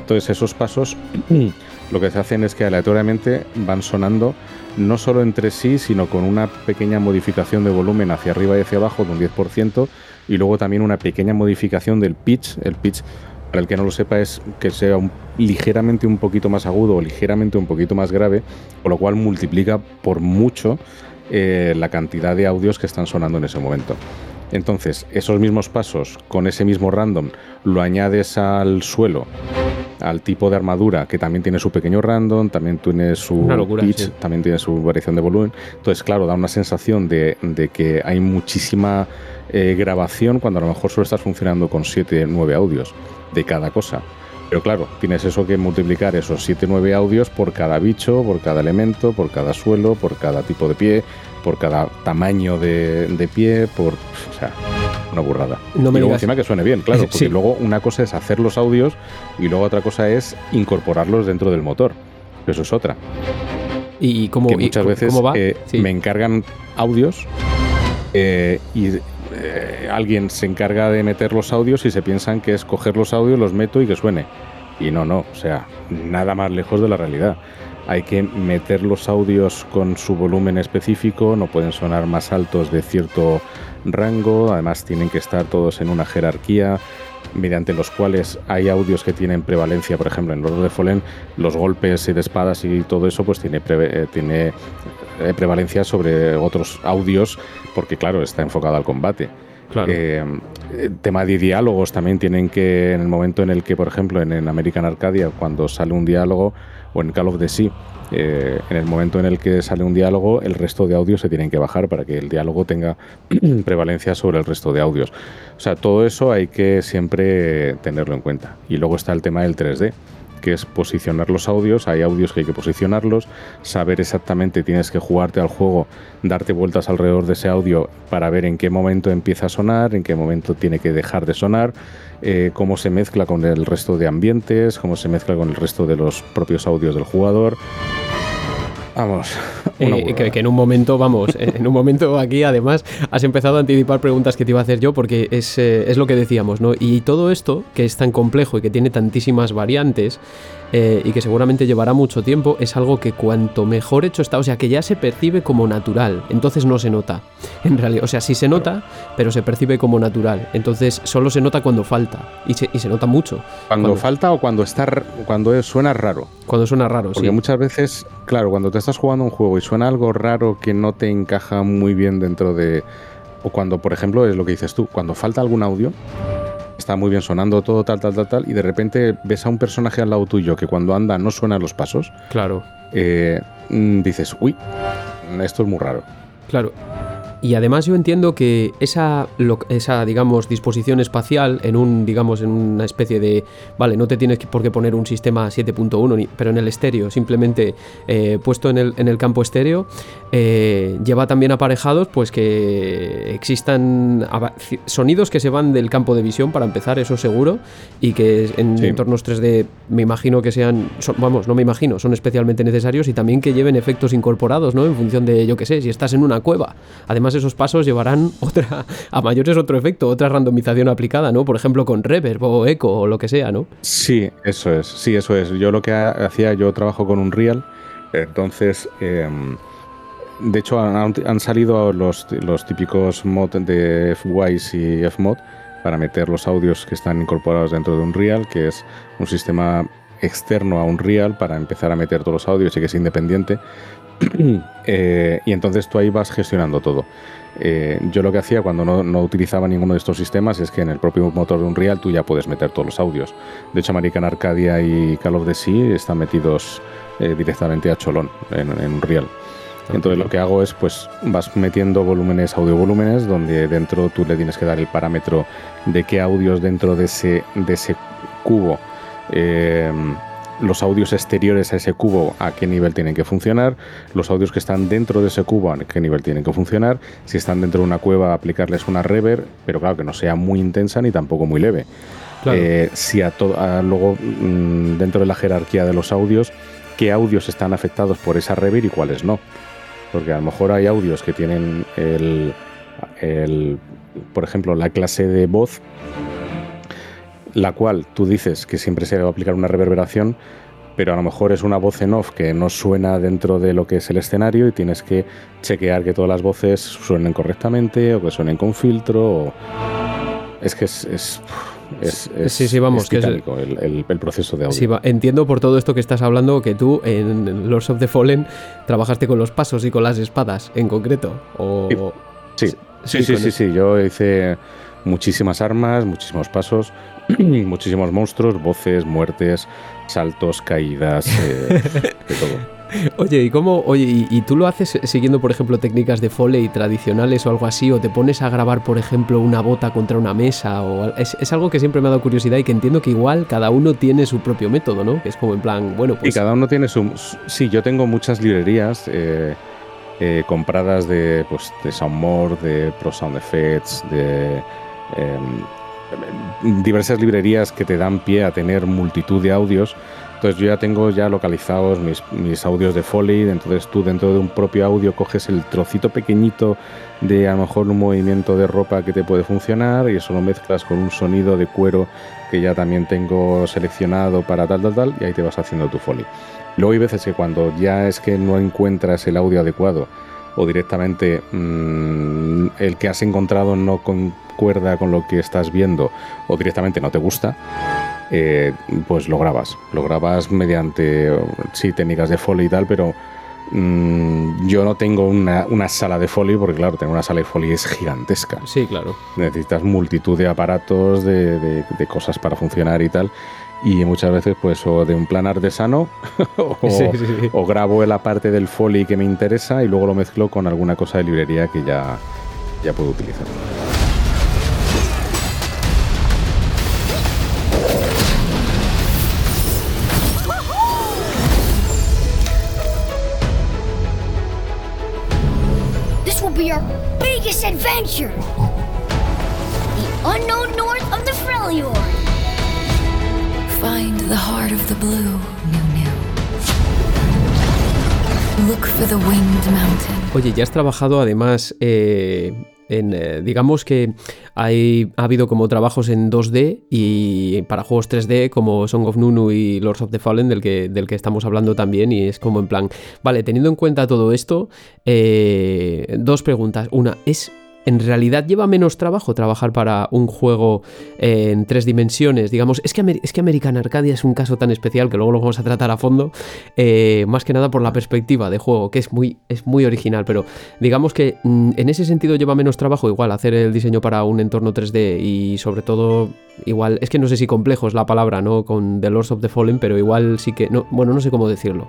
Entonces esos pasos lo que se hacen es que aleatoriamente van sonando no solo entre sí, sino con una pequeña modificación de volumen hacia arriba y hacia abajo de un 10%, y luego también una pequeña modificación del pitch. El pitch, para el que no lo sepa, es que sea ligeramente un poquito más agudo o ligeramente un poquito más grave, con lo cual multiplica por mucho eh, la cantidad de audios que están sonando en ese momento. Entonces, esos mismos pasos con ese mismo random lo añades al suelo, al tipo de armadura que también tiene su pequeño random, también tiene su pitch, también tiene su variación de volumen. Entonces, claro, da una sensación de, que hay muchísima eh, grabación cuando a lo mejor solo estás funcionando con 7, 9 audios de cada cosa. Pero claro, tienes eso que multiplicar esos 7-9 audios por cada bicho, por cada elemento, por cada suelo, por cada tipo de pie, por cada tamaño de, pie, por. O sea, una burrada. No me y luego encima que suene bien, claro, porque luego una cosa es hacer los audios y luego otra cosa es incorporarlos dentro del motor. Eso es otra. Y como muchas veces eh, me encargan audios eh, y eh, alguien se encarga de meter los audios y se piensan que es coger los audios, los meto y que suene. Y no, no, o sea, nada más lejos de la realidad. Hay que meter los audios con su volumen específico, no pueden sonar más altos de cierto rango, además tienen que estar todos en una jerarquía mediante los cuales hay audios que tienen prevalencia, por ejemplo, en los de Fallen, los golpes de espadas y todo eso, pues tiene, eh, tiene eh, prevalencia sobre otros audios, porque claro, está enfocado al combate. Claro. Eh, tema de diálogos también tienen que, en el momento en el que, por ejemplo, en, American Arcadia, cuando sale un diálogo, o en Call of the Sea, eh, en el momento en el que sale un diálogo, el resto de audios se tienen que bajar para que el diálogo tenga prevalencia sobre el resto de audios. O sea, todo eso hay que siempre tenerlo en cuenta. Y luego está el tema del 3D que es posicionar los audios. Hay audios que hay que posicionarlos, saber exactamente, tienes que jugarte al juego, darte vueltas alrededor de ese audio para ver en qué momento empieza a sonar, en qué momento tiene que dejar de sonar, eh, cómo se mezcla con el resto de ambientes, cómo se mezcla con el resto de los propios audios del jugador. Vamos. Eh, que, en un momento, vamos, en un momento aquí además has empezado a anticipar preguntas que te iba a hacer yo porque es, eh, es lo que decíamos, ¿no? Y todo esto, que es tan complejo y que tiene tantísimas variantes, eh, y que seguramente llevará mucho tiempo, es algo que cuanto mejor hecho está, o sea, que ya se percibe como natural, entonces no se nota. En realidad, o sea, sí se nota, pero se percibe como natural. Entonces solo se nota cuando falta y se, y se nota mucho. Cuando, falta o cuando está cuando suena raro. Cuando suena raro, Porque muchas veces, claro, cuando te estás jugando un juego y suena algo raro que no te encaja muy bien dentro de o cuando, por ejemplo, es lo que dices tú, cuando falta algún audio, está muy bien sonando todo, tal, tal, tal, tal, y de repente ves a un personaje al lado tuyo que cuando anda no suena los pasos. Claro. Eh, mm, dices, uy, esto es muy raro. Claro. Y además yo entiendo que esa, esa, digamos, disposición espacial en un, digamos, en una especie de, vale, no te tienes por qué poner un sistema 7.1, pero en el estéreo, simplemente eh, puesto en el, en el, campo estéreo, eh, lleva también aparejados, pues que existan sonidos que se van del campo de visión para empezar, eso seguro, y que en entornos 3D me imagino que sean, vamos, no me imagino, son especialmente necesarios y también que lleven efectos incorporados, ¿no? En función de, yo qué sé, si estás en una cueva. Además esos pasos llevarán otra, a mayores otro efecto, otra randomización aplicada, ¿no? Por ejemplo, con reverb o eco o lo que sea, ¿no? Sí, eso es, sí, eso es. Yo lo que hacía, yo trabajo con un Real, entonces... Em, de hecho, han, salido los, los, típicos mod de FWise y Fmod para meter los audios que están incorporados dentro de un Real, que es un sistema externo a un Real para empezar a meter todos los audios y que es independiente. Eh, y entonces tú ahí vas gestionando todo. Eh, yo lo que hacía cuando no, utilizaba ninguno de estos sistemas es que en el propio motor de Unreal tú ya puedes meter todos los audios. De hecho, American Arcadia y Call of the Sea están metidos eh, directamente a cholón en, en Unreal. Entonces lo que hago es pues vas metiendo volúmenes, audio volúmenes, donde dentro tú le tienes que dar el parámetro de qué audios dentro de ese, de ese cubo los audios exteriores a ese cubo a qué nivel tienen que funcionar, los audios que están dentro de ese cubo a qué nivel tienen que funcionar, si están dentro de una cueva aplicarles una reverb, pero claro que no sea muy intensa ni tampoco muy leve. Eh, si a, luego mm, dentro de la jerarquía de los audios, qué audios están afectados por esa reverb y cuáles no. Porque a lo mejor hay audios que tienen el, el por ejemplo, la clase de voz la cual tú dices que siempre se va a aplicar una reverberación, pero a lo mejor es una voz en off que no suena dentro de lo que es el escenario y tienes que chequear que todas las voces suenen correctamente o que suenen con filtro. Es que es, es, sí, sí, vamos, que el, proceso de audio. Sí, entiendo por todo esto que estás hablando que tú en Lords of the Fallen trabajaste con los pasos y con las espadas en concreto. O... Sí, sí, sí, sí, sí, yo hice muchísimas armas, muchísimos pasos. muchísimos monstruos, voces, muertes, saltos, caídas, eh, de todo. Oye, ¿y cómo? Oye, ¿y, tú lo haces siguiendo, por ejemplo, técnicas de foley tradicionales o algo así? ¿O te pones a grabar, por ejemplo, una bota contra una mesa? O es, algo que siempre me ha dado curiosidad y que entiendo que igual cada uno tiene su propio método, ¿no? Que es como en plan, bueno, pues. Y cada uno tiene su. Sí, yo tengo muchas librerías. Eh, eh, compradas de, pues, de Soundmore, de Pro Sound Effects, de em, diversas librerías que te dan pie a tener multitud de audios. Entonces yo ya tengo ya localizados mis, audios de Foley, entonces tú dentro de un propio audio coges el trocito pequeñito de a lo mejor un movimiento de ropa que te puede funcionar y eso lo mezclas con un sonido de cuero que ya también tengo seleccionado para tal, tal, tal y ahí te vas haciendo tu Foley. Luego hay veces que cuando ya es que no encuentras el audio adecuado o directamente mm, el que has encontrado no concuerda con lo que estás viendo o directamente no te gusta, eh, pues lo grabas. Lo grabas mediante, sí, técnicas de foley y tal, pero mm, yo no tengo una, sala de foley porque, claro, tener una sala de foley es gigantesca. Sí, claro. Necesitas multitud de aparatos, de, de cosas para funcionar y tal y muchas veces pues o de un plan artesano o, o grabo la parte del foley que me interesa y luego lo mezclo con alguna cosa de librería que ya, ya puedo utilizar. Oye, ya has trabajado además eh, en, eh, digamos que hay, ha habido como trabajos en 2D y para juegos 3D como Song of Nunu y Lords of the Fallen del que, del que estamos hablando también y es como en plan, vale, teniendo en cuenta todo esto, eh, dos preguntas. Una, ¿es en realidad lleva menos trabajo trabajar para un juego eh, en tres dimensiones. Digamos, es que, es que American Arcadia es un caso tan especial que luego lo vamos a tratar a fondo, eh, más que nada por la perspectiva de juego, que es muy, es muy original, pero digamos que mm, en ese sentido lleva menos trabajo igual hacer el diseño para un entorno 3D y sobre todo igual, es que no sé si complejo es la palabra, ¿no? Con The Lords of the Fallen, pero igual sí que, no, bueno, no sé cómo decirlo.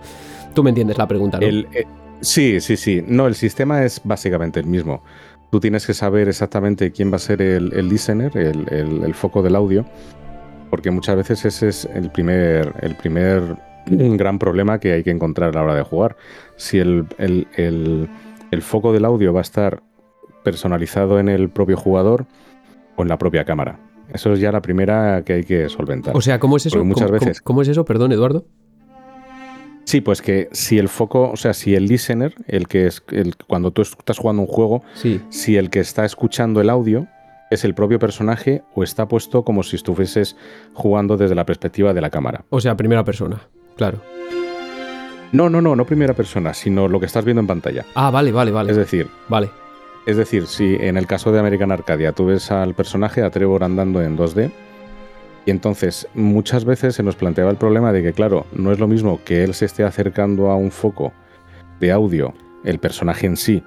Tú me entiendes la pregunta, ¿no? Eh, sí, sí, sí. No, el sistema es básicamente el mismo. Tú tienes que saber exactamente quién va a ser el, el listener, el, el- el foco del audio, porque muchas veces ese es el primer, el primer gran problema que hay que encontrar a la hora de jugar. Si el, foco del audio va a estar personalizado en el propio jugador o en la propia cámara. Eso es ya la primera que hay que solventar. O sea, ¿cómo es eso? Porque muchas ¿Cómo- cómo- veces- ¿Cómo es eso? Perdón, Eduardo. Sí, pues que si el foco, o sea, si el listener, el que es el, cuando tú estás jugando un juego, Sí. si el que está escuchando el audio es el propio personaje o está puesto como si estuvieses jugando desde la perspectiva de la cámara. O sea, primera persona, claro. No, no, no, no primera persona, sino lo que estás viendo en pantalla. Ah, vale, vale, vale. Es decir, Vale. es decir, si en el caso de American Arcadia tú ves al personaje, a Trevor andando en 2D, y entonces muchas veces se nos planteaba el problema de que, claro, no es lo mismo que él se esté acercando a un foco de audio, el personaje en sí,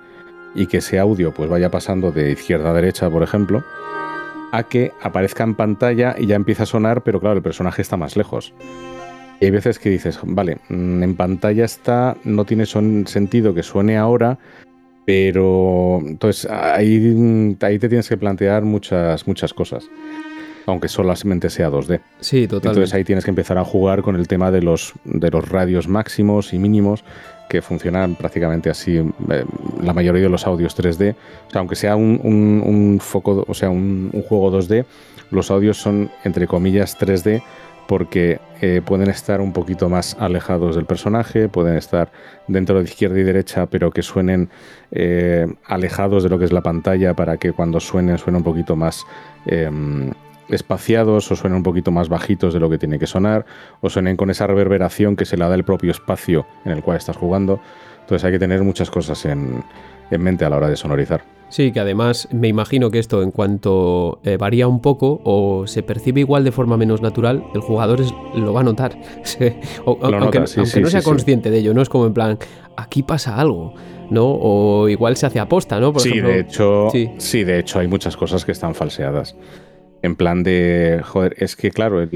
y que ese audio pues vaya pasando de izquierda a derecha, por ejemplo, a que aparezca en pantalla y ya empieza a sonar, pero claro, el personaje está más lejos. Y hay veces que dices, vale, mm, en pantalla está, no tiene son- sentido que suene ahora, pero entonces ahí, ahí te tienes que plantear muchas, muchas cosas. Aunque solamente sea 2D. Sí, totalmente. Entonces ahí tienes que empezar a jugar con el tema de los, de los radios máximos y mínimos que funcionan prácticamente así eh, la mayoría de los audios 3D. O sea, aunque sea un, un- un foco, o sea, un, un juego 2D, los audios son entre comillas 3D porque eh, pueden estar un poquito más alejados del personaje, pueden estar dentro de izquierda y derecha, pero que suenen eh, alejados de lo que es la pantalla para que cuando suenen suenen un poquito más em, espaciados o suenen un poquito más bajitos de lo que tiene que sonar, o suenen con esa reverberación que se le da el propio espacio en el cual estás jugando. Entonces hay que tener muchas cosas en, en mente a la hora de sonorizar. Sí, que además me imagino que esto en cuanto eh, varía un poco o se percibe igual de forma menos natural, el jugador es- lo va a notar. Sí, o- Lo aunque nota, sí, aunque sí, no sea sí, consciente de ello, no es como en plan, aquí pasa algo, ¿no? O igual se hace aposta, ¿no? Por sí, ejemplo, de hecho, sí. de hecho hay muchas cosas que están falseadas. En plan de, joder, es que claro, el,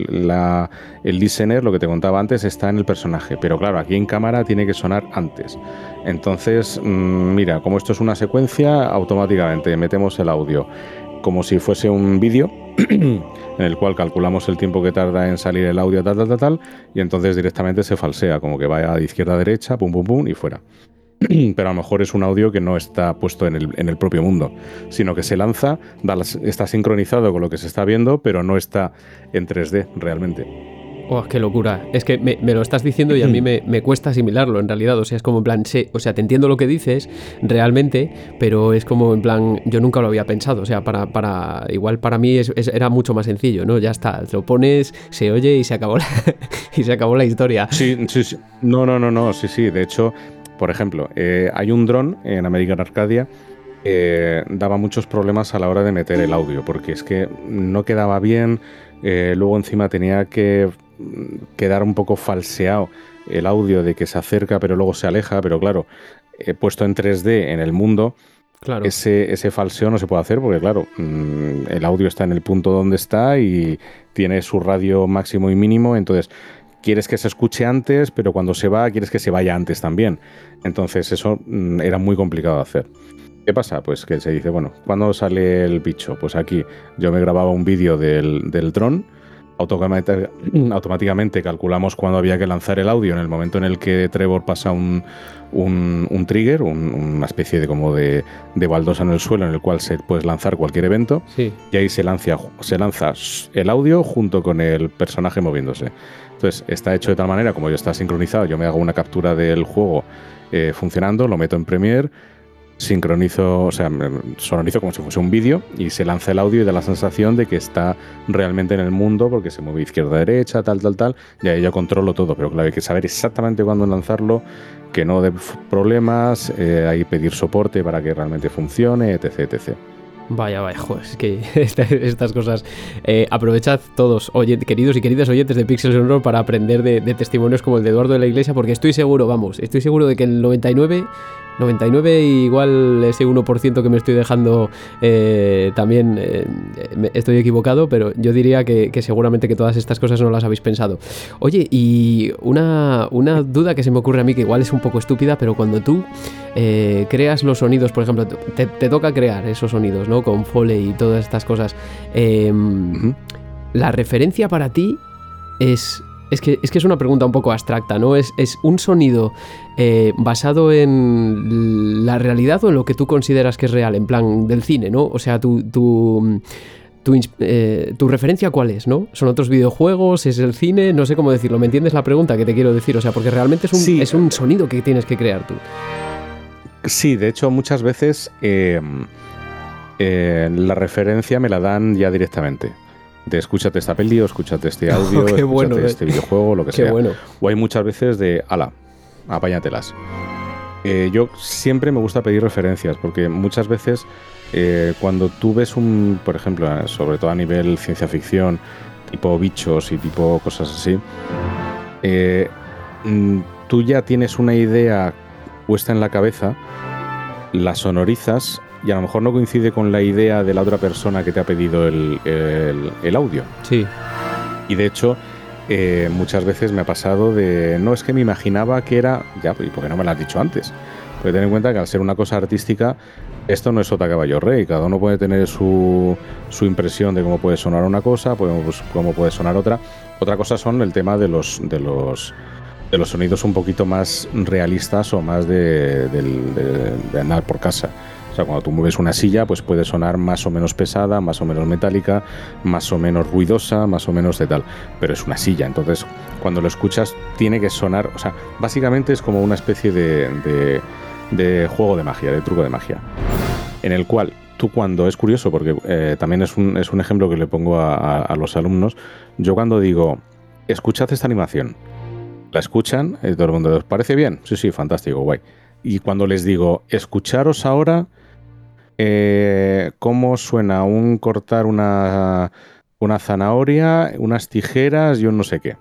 listener, lo que te contaba antes, está en el personaje, pero claro, aquí en cámara tiene que sonar antes. Entonces, mm, mira, como esto es una secuencia, automáticamente metemos el audio como si fuese un vídeo en el cual calculamos el tiempo que tarda en salir el audio, tal, tal, tal, tal, y entonces directamente se falsea, como que vaya de izquierda a derecha, pum, pum, pum, y fuera. Pero a lo mejor es un audio que no está puesto en el, en el propio mundo, sino que se lanza, da las- está sincronizado con lo que se está viendo, pero no está en 3D realmente. Oh, qué locura. Es que me, me lo estás diciendo y a mí me, me cuesta asimilarlo en realidad. O sea, es como en plan, sé, o sea, te entiendo lo que dices realmente, pero es como en plan, yo nunca lo había pensado. O sea, para, para igual para mí es- es- era mucho más sencillo, ¿no? Ya está, lo pones, se oye y se acabó la, y se acabó la historia. Sí, sí, sí. No, no, no, no, sí, sí. De hecho, por ejemplo, eh, hay un dron en American Arcadia que daba muchos problemas a la hora de meter el audio, porque es que no quedaba bien, eh, luego encima tenía que mm, quedar un poco falseado el audio de que se acerca pero luego se aleja, pero claro, eh, puesto en 3D en el mundo, Claro. ese, ese falseo no se puede hacer porque, claro, mm, el audio está en el punto donde está y tiene su radio máximo y mínimo, entonces quieres que se escuche antes, pero cuando se va quieres que se vaya antes también. Entonces eso mm, era muy complicado de hacer. ¿Qué pasa? Pues que se dice, bueno, ¿cuándo sale el bicho? Pues aquí yo me grababa un vídeo del, del dron, automática- automáticamente calculamos cuándo había que lanzar el audio en el momento en el que Trevor pasa un, un- un trigger, un- una especie de como de, de baldosa en el suelo en el cual se puedes lanzar cualquier evento Sí. y ahí se lanza, se lanza el audio junto con el personaje moviéndose. Entonces está hecho de tal manera, como yo está sincronizado, yo me hago una captura del juego eh, funcionando, lo meto en Premiere, sincronizo, o sea, sonorizo como si fuese un vídeo y se lanza el audio y da la sensación de que está realmente en el mundo porque se mueve izquierda derecha, tal, tal, tal, y ahí yo controlo todo, pero claro, hay que saber exactamente cuándo lanzarlo, que no dé problemas, eh, hay que pedir soporte para que realmente funcione, etc, etc. Vaya, vaya, joder, es que esta- estas cosas. eh, aprovechad todos, oyen- queridos y queridas oyentes de Pixel Sonoro, para aprender de, de testimonios como el de Eduardo de la Iglesia, porque estoy seguro, vamos, estoy seguro de que el 99. 99 igual ese 1% que me estoy dejando eh, también eh, estoy equivocado, pero yo diría que, que seguramente que todas estas cosas no las habéis pensado. Oye, y una, una duda que se me ocurre a mí, que igual es un poco estúpida, pero cuando tú eh, creas los sonidos, por ejemplo, te, te toca crear esos sonidos, ¿no? Con Foley y todas estas cosas. Ujú. La referencia para ti es. Es que, es que es una pregunta un poco abstracta, ¿no? ¿Es, es un sonido eh, basado en la realidad o en lo que tú consideras que es real, en plan del cine, ¿no? O sea, tu, tu, tu, eh, tu referencia cuál es, ¿no? ¿Son otros videojuegos? ¿Es el cine? No sé cómo decirlo. ¿Me entiendes la pregunta que te quiero decir? O sea, porque realmente es un, Sí. es un sonido que tienes que crear tú. Sí, de hecho muchas veces eh, la referencia me la dan ya directamente. De escúchate esta peli o escúchate este audio, Qué bueno, escúchate eh. este videojuego, lo que Qué sea. bueno. O hay muchas veces de, ala, apáñatelas. Eh, yo siempre me gusta pedir referencias, porque muchas veces eh, cuando tú ves un, por ejemplo, eh, sobre todo a nivel ciencia ficción, tipo bichos y tipo cosas así, eh, mm, tú ya tienes una idea puesta en la cabeza, la sonorizas y a lo mejor no coincide con la idea de la otra persona que te ha pedido el- el- el audio. Sí. Y de hecho, eh, muchas veces me ha pasado de, no es que me imaginaba que era, ya, ¿y por qué no me lo has dicho antes? Porque ten en cuenta que al ser una cosa artística, esto no es sota caballo rey, cada uno puede tener su, su impresión de cómo puede sonar una cosa, pues, cómo puede sonar otra. Otra cosa son el tema de los, de los, de los sonidos un poquito más realistas o más de, de- de andar por casa. O sea, cuando tú mueves una silla, pues puede sonar más o menos pesada, más o menos metálica, más o menos ruidosa, más o menos de tal. Pero es una silla, entonces cuando lo escuchas tiene que sonar, o sea, básicamente es como una especie de, de- de juego de magia, de truco de magia, en el cual tú cuando es curioso, porque eh, también es un, es un ejemplo que le pongo a, los alumnos, yo cuando digo, escuchad esta animación, la escuchan y todo el mundo, ¿os parece bien? Sí, sí, fantástico, guay. Y cuando les digo, escucharos ahora eh, cómo suena un cortar una, una zanahoria, unas tijeras y un no sé qué.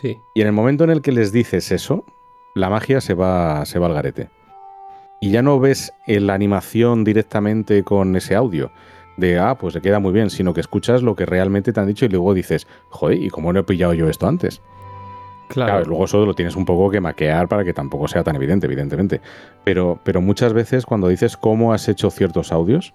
Sí. Y en el momento en el que les dices eso, la magia se va, se va al garete. Y ya no ves la animación directamente con ese audio de, ah, pues se queda muy bien, sino que escuchas lo que realmente te han dicho y luego dices, joder, ¿y cómo no he pillado yo esto antes? Claro. Luego eso lo tienes un poco que maquear para que tampoco sea tan evidente, evidentemente. Pero, pero muchas veces cuando dices cómo has hecho ciertos audios,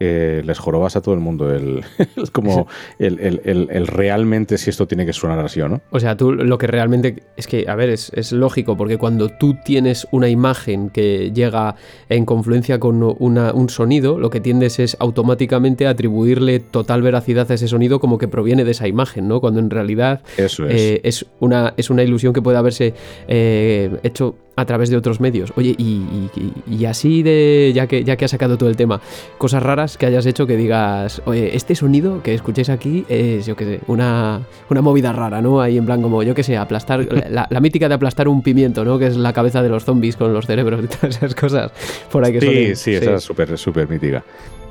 eh, les jorobas a todo el mundo el, el como el, el- el- el realmente si esto tiene que sonar así o no. O sea, tú lo que realmente es que, a ver, es, es lógico, porque cuando tú tienes una imagen que llega en confluencia con una- un sonido, lo que tiendes es automáticamente atribuirle total veracidad a ese sonido como que proviene de esa imagen, ¿no? Cuando en realidad Eso es. eh, es, una, es una ilusión que puede haberse eh, hecho a través de otros medios. Oye, y, y- y- y así de, ya que, ya que has sacado todo el tema, cosas raras que hayas hecho que digas, oye, este sonido que escuchéis aquí es, yo qué sé, una, una movida rara, ¿no? Ahí en plan como, yo qué sé, aplastar, la, la mítica de aplastar un pimiento, ¿no? Que es la cabeza de los zombies con los cerebros y todas esas cosas por ahí que sí, suelen- sí, esa es súper súper mítica.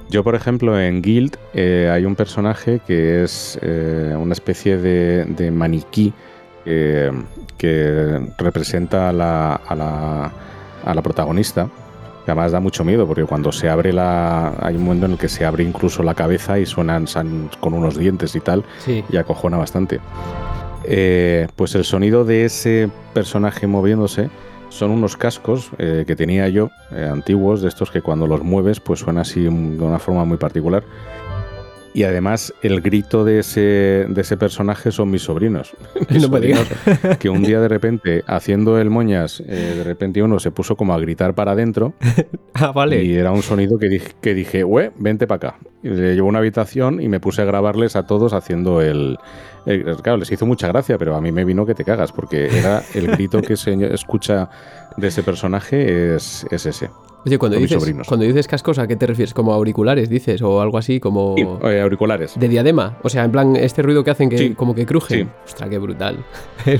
Yo, por ejemplo, en Guild eh, hay un personaje que es eh, una especie de, de maniquí eh, que representa a la, a la, a la protagonista. Además da mucho miedo porque cuando se abre la... Hay un momento en el que se abre incluso la cabeza y suenan san- con unos dientes y tal Sí. y acojona bastante. Eh, pues el sonido de ese personaje moviéndose son unos cascos eh, que tenía yo, eh, antiguos, de estos que cuando los mueves pues suena así de una forma muy particular. Y además el grito de ese, de ese personaje son mis sobrinos. Mis No sobrinos, que un día de repente, haciendo el moñas, eh, de repente uno se puso como a gritar para adentro Ah, vale. y era un sonido que dije, que dije, "Ue, vente para acá. Y le llevo a una habitación y me puse a grabarles a todos haciendo el, el- Claro, les hizo mucha gracia, pero a mí me vino que te cagas, porque era el grito que se escucha de ese personaje es, es ese. Oye, cuando dices, cuando dices cascos, ¿a qué te refieres? ¿Como auriculares, dices? ¿O algo así? Como... Y, eh, auriculares. De diadema. O sea, en plan, este ruido que hacen que Sí. como que crujen. Sí. Ostras, qué brutal.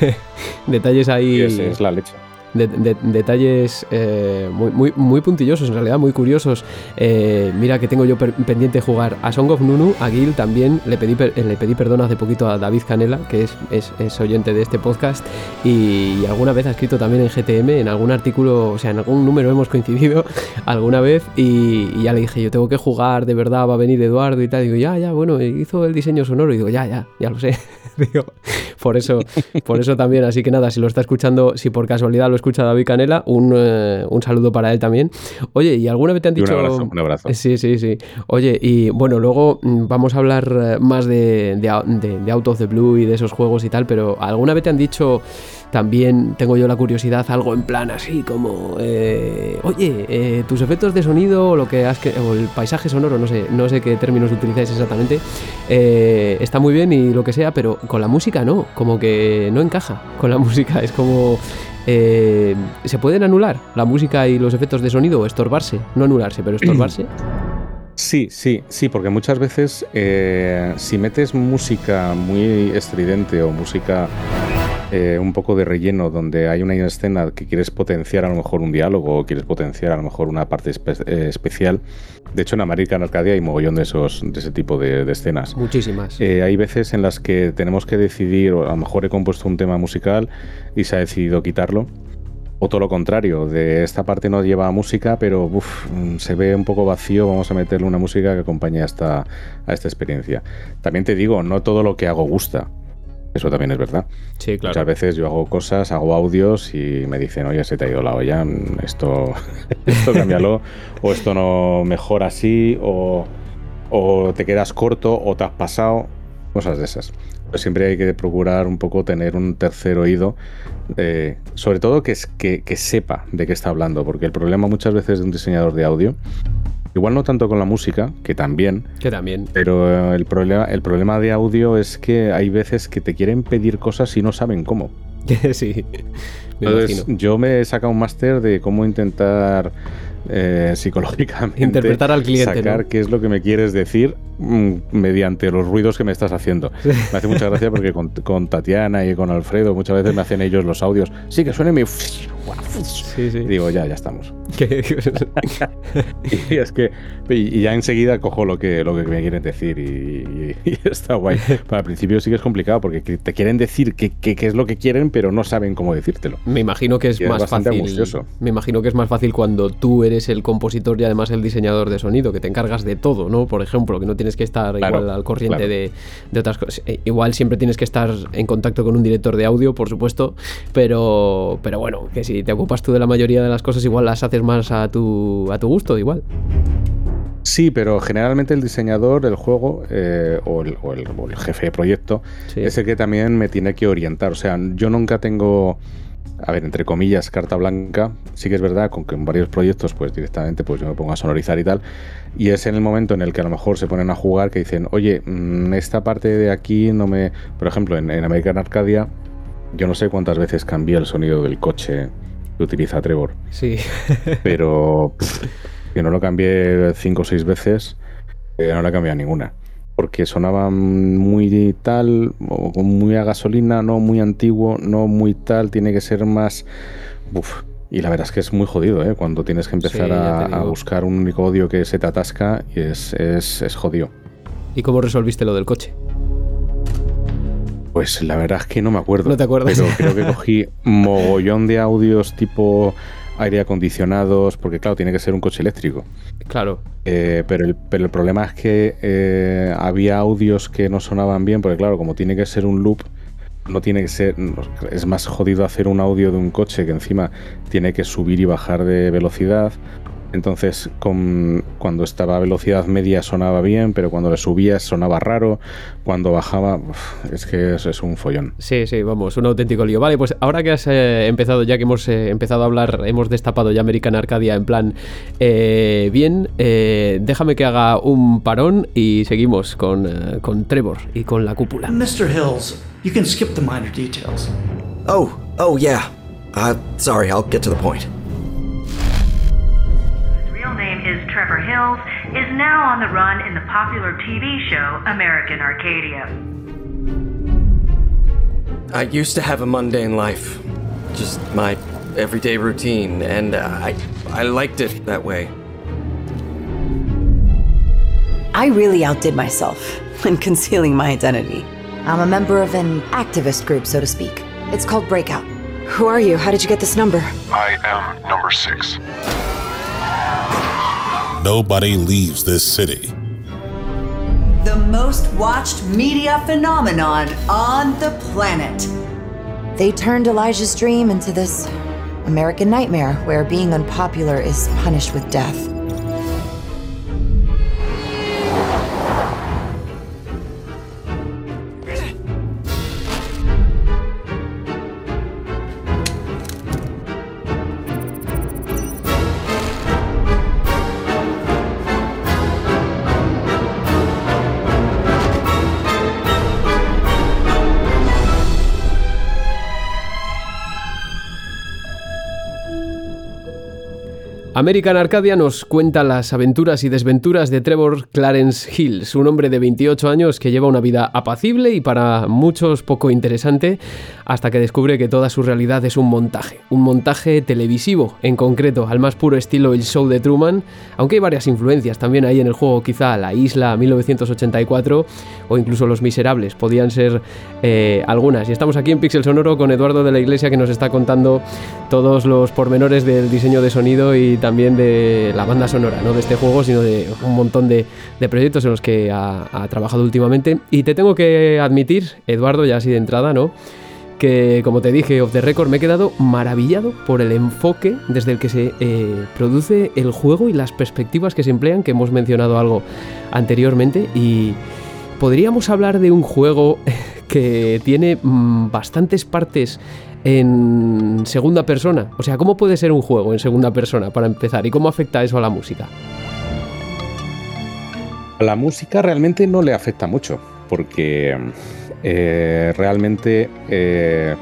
Detalles ahí. Es la leche. De- de- detalles eh, muy, muy, muy puntillosos, en realidad muy curiosos. Eh, mira que tengo yo pendiente jugar a Song of Nunu, a Gil también. Le pedí, per- le pedí perdón hace poquito a David Canela, que es, es- es oyente de este podcast, y, alguna vez ha escrito también en GTM, en algún artículo, o sea, en algún número hemos coincidido alguna vez, y, y ya le dije, yo tengo que jugar, de verdad, va a venir Eduardo y tal. Digo, ya, ya, bueno, hizo el diseño sonoro, y digo, ya, ya, ya lo sé. digo, por eso, por eso también, así que nada, si lo está escuchando, si por casualidad lo escucha David Canela, un, eh, un saludo para él también. Oye, ¿y alguna vez te han Y un dicho... abrazo, un abrazo. Sí, sí, sí. Oye, y bueno, luego mm, vamos a hablar eh, más de, de, Out- de- de Out of the Blue y de esos juegos y tal, pero ¿alguna vez te han dicho también, tengo yo la curiosidad, algo en plan así como, eh, oye, eh, tus efectos de sonido o lo que has que- o el paisaje sonoro, no sé, no sé qué términos utilizáis exactamente, eh, está muy bien y lo que sea, pero con la música no, como que no encaja con la música, es como... eh, ¿Se pueden anular la música y los efectos de sonido o estorbarse? No anularse, pero estorbarse. Sí, sí, sí, porque muchas veces eh, si metes música muy estridente o música eh, un poco de relleno donde hay una escena que quieres potenciar a lo mejor un diálogo o quieres potenciar a lo mejor una parte eh, especial, de hecho en American Arcadia hay mogollón de, esos, de ese tipo de, de escenas. Muchísimas. Eh, hay veces en las que tenemos que decidir, o a lo mejor he compuesto un tema musical y se ha decidido quitarlo. O todo lo contrario, de esta parte no lleva música, pero uf, mm, se ve un poco vacío, vamos a meterle una música que acompañe a esta, a esta experiencia. También te digo, no todo lo que hago gusta. Eso también es verdad. Sí, claro. Muchas veces yo hago cosas, hago audios y me dicen, oye, se te ha ido la olla, mm, esto, esto cámbialo, o esto no mejora así, o, o te quedas corto, o te has pasado, cosas de esas. Pero siempre hay que procurar un poco tener un tercer oído, eh, sobre todo que, que sepa de qué está hablando, porque el problema muchas veces de un diseñador de audio, igual no tanto con la música, que también, Que también. pero eh, el problema, el problema de audio es que hay veces que te quieren pedir cosas y no saben cómo. sí. Me Entonces, imagino. yo me he sacado un máster de cómo intentar eh, psicológicamente Interpretar al cliente, sacar ¿no? qué es lo que me quieres decir mm, mediante los ruidos que me estás haciendo. Me hace mucha gracia porque con, con Tatiana y con Alfredo muchas veces me hacen ellos los audios. Sí, que suene mi... Sí, sí. Digo, ya, ya estamos. Que- Y es que y, ya enseguida cojo lo que, lo que me quieren decir y, y- y está guay. Pero al principio sí que es complicado porque que- te quieren decir qué qué es lo que quieren, pero no saben cómo decírtelo. me imagino que es más bastante fácil. angustioso. Me imagino que es más fácil cuando tú eres el compositor y además el diseñador de sonido, que te encargas de todo, ¿no? Por ejemplo, que no tienes que estar Claro, igual al corriente claro. de, de otras cosas. Eh, Igual siempre tienes que estar en contacto con un director de audio, por supuesto, pero, pero bueno, que si te ocupas tú de la mayoría de las cosas, igual las haces más a tu, a tu gusto, igual. Sí, pero generalmente el diseñador del juego eh, o, el, o el- o el jefe de proyecto Sí. es el que también me tiene que orientar. O sea, yo nunca tengo, a ver, entre comillas, carta blanca. Sí que es verdad, con que en varios proyectos, pues directamente pues yo me pongo a sonorizar y tal. Y es en el momento en el que a lo mejor se ponen a jugar que dicen, oye, mm, esta parte de aquí no me... Por ejemplo, en, en American Arcadia, yo no sé cuántas veces cambié el sonido del coche que utiliza Trevor Sí. pero pff, que no lo cambié cinco o seis veces, eh, no la cambié ninguna. Porque sonaba muy tal, o muy a gasolina, no muy antiguo, no muy tal, tiene que ser más... Uf, y la verdad es que es muy jodido, ¿eh? Cuando tienes que empezar Sí, a, a buscar un único audio que se te atasca y es, es, es jodido. ¿Y cómo resolviste lo del coche? Pues la verdad es que no me acuerdo. No te acuerdas. Pero creo que cogí mogollón de audios tipo aire acondicionados, porque claro, tiene que ser un coche eléctrico. Claro. Eh, pero, el, pero el problema es que eh, había audios que no sonaban bien, porque claro, como tiene que ser un loop, no tiene que ser. Es más jodido hacer un audio de un coche que encima tiene que subir y bajar de velocidad. Entonces, con, cuando estaba a velocidad media sonaba bien, pero cuando le subía sonaba raro. Cuando bajaba, uf, es que es, es, un follón. Sí, sí, vamos, un auténtico lío. Vale, pues ahora que has eh, empezado, ya que hemos eh, empezado a hablar, hemos destapado ya American Arcadia en plan eh, bien, eh, déjame que haga un parón y seguimos con, eh, con Trevor y con la cúpula. Mr. Hills, you can skip the minor details. Oh, oh yeah. Uh, sorry, I'll get to the point. Trevor Hills, is now on the run in the popular TV show American Arcadia. I used to have a mundane life. Just my everyday routine, and uh, I, I liked it that way. I really outdid myself in concealing my identity. I'm a member of an activist group, so to speak. It's called Breakout. Who are you? How did you get this number? I am number six. Nobody leaves this city. The most watched media phenomenon on the planet. They turned Elijah's dream into this American nightmare where being unpopular is punished with death. American Arcadia nos cuenta las aventuras y desventuras de Trevor Clarence Hills, un hombre de 28 años que lleva una vida apacible y para muchos poco interesante, hasta que descubre que toda su realidad es un montaje, un montaje televisivo, en concreto, al más puro estilo el show de Truman, aunque hay varias influencias también ahí en el juego, quizá La Isla 1984 o incluso Los Miserables, podían ser eh, algunas. Y estamos aquí en Pixel Sonoro con Eduardo de la Iglesia que nos está contando todos los pormenores del diseño de sonido y también de la banda sonora, no de este juego, sino de un montón de, proyectos en los que ha, ha, trabajado últimamente. Y te tengo que admitir, Eduardo, ya así de entrada, ¿no? Que como te dije off the record, me he quedado maravillado por el enfoque desde el que se eh, produce el juego y las perspectivas que se emplean, que hemos mencionado algo anteriormente. Y podríamos hablar de un juego que tiene mmm, bastantes partes en segunda persona. O sea, ¿cómo puede ser un juego en segunda persona para empezar? ¿Y cómo afecta eso a la música? La música realmente no le afecta mucho, porque eh, realmente eh,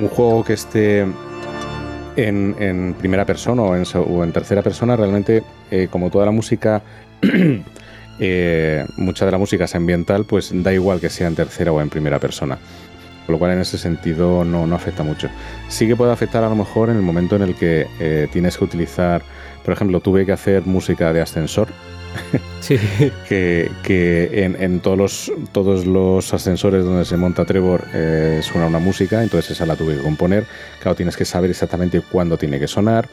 un juego que esté en, primera persona o en, o en, tercera persona, realmente, eh, como toda la música, mucha de la música ambiental, pues da igual que sea en tercera o en primera persona con lo cual en ese sentido no, no, afecta mucho. Sí que puede afectar a lo mejor en el momento en el que eh, tienes que utilizar, por ejemplo, tuve que hacer música de ascensor. Sí. que, que en, en, todos, los, todos los ascensores donde se monta Trevor eh, suena una música, entonces esa la tuve que componer. Claro, tienes que saber exactamente cuándo tiene que sonar.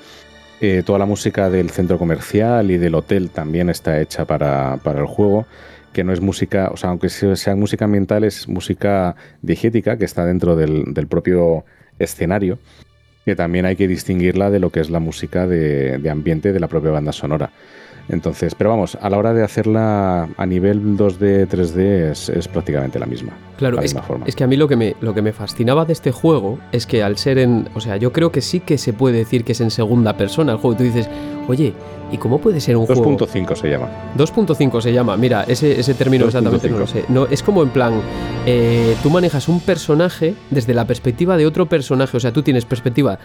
Eh, toda la música del centro comercial y del hotel también está hecha para, para el juego que no es música, o sea, aunque sea música ambiental, es música diegética que está dentro del, del, propio escenario, que también hay que distinguirla de lo que es la música de, de, ambiente de la propia banda sonora. Entonces, pero vamos, a la hora de hacerla a nivel 2D, 3D es, es prácticamente la misma. Claro, la es, misma forma. es que a mí lo que, me, lo que me fascinaba de este juego es que al ser en. O sea, yo creo que sí que se puede decir que es en segunda persona el juego. Y tú dices, oye, ¿y cómo puede ser un 2. juego? 2.5 se llama. 2.5 se llama, mira, ese, ese término 2. exactamente 5. no lo sé. No, es como en plan, eh, tú manejas un personaje desde la perspectiva de otro personaje. O sea, tú tienes perspectiva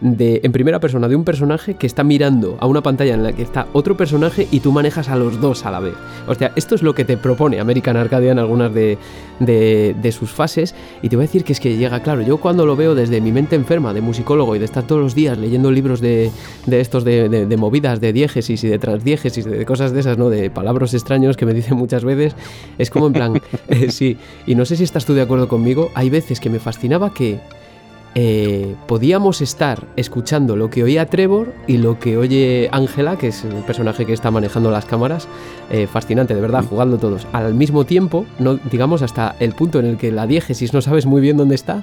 de, en primera persona de un personaje que está mirando a una pantalla en la que está otro personaje y tú manejas a los dos a la vez. O sea, esto es lo que te propone American Arcadia en algunas de, de, sus fases. Y te voy a decir que es que llega, claro, yo cuando lo veo desde mi mente enferma de musicólogo y de estar todos los días leyendo libros de, de estos de, de, movidas, de diégesis y de transdiégesis, de cosas de esas, ¿no? De palabras extraños que me dicen muchas veces, es como en plan, eh, sí, y no sé si estás tú de acuerdo conmigo, hay veces que me fascinaba que eh, podíamos estar escuchando lo que oía Trevor y lo que oye Ángela, que es el personaje que está manejando las cámaras. Eh, fascinante, de verdad, jugando todos. Al mismo tiempo, no, digamos hasta el punto en el que la diégesis no sabes muy bien dónde está,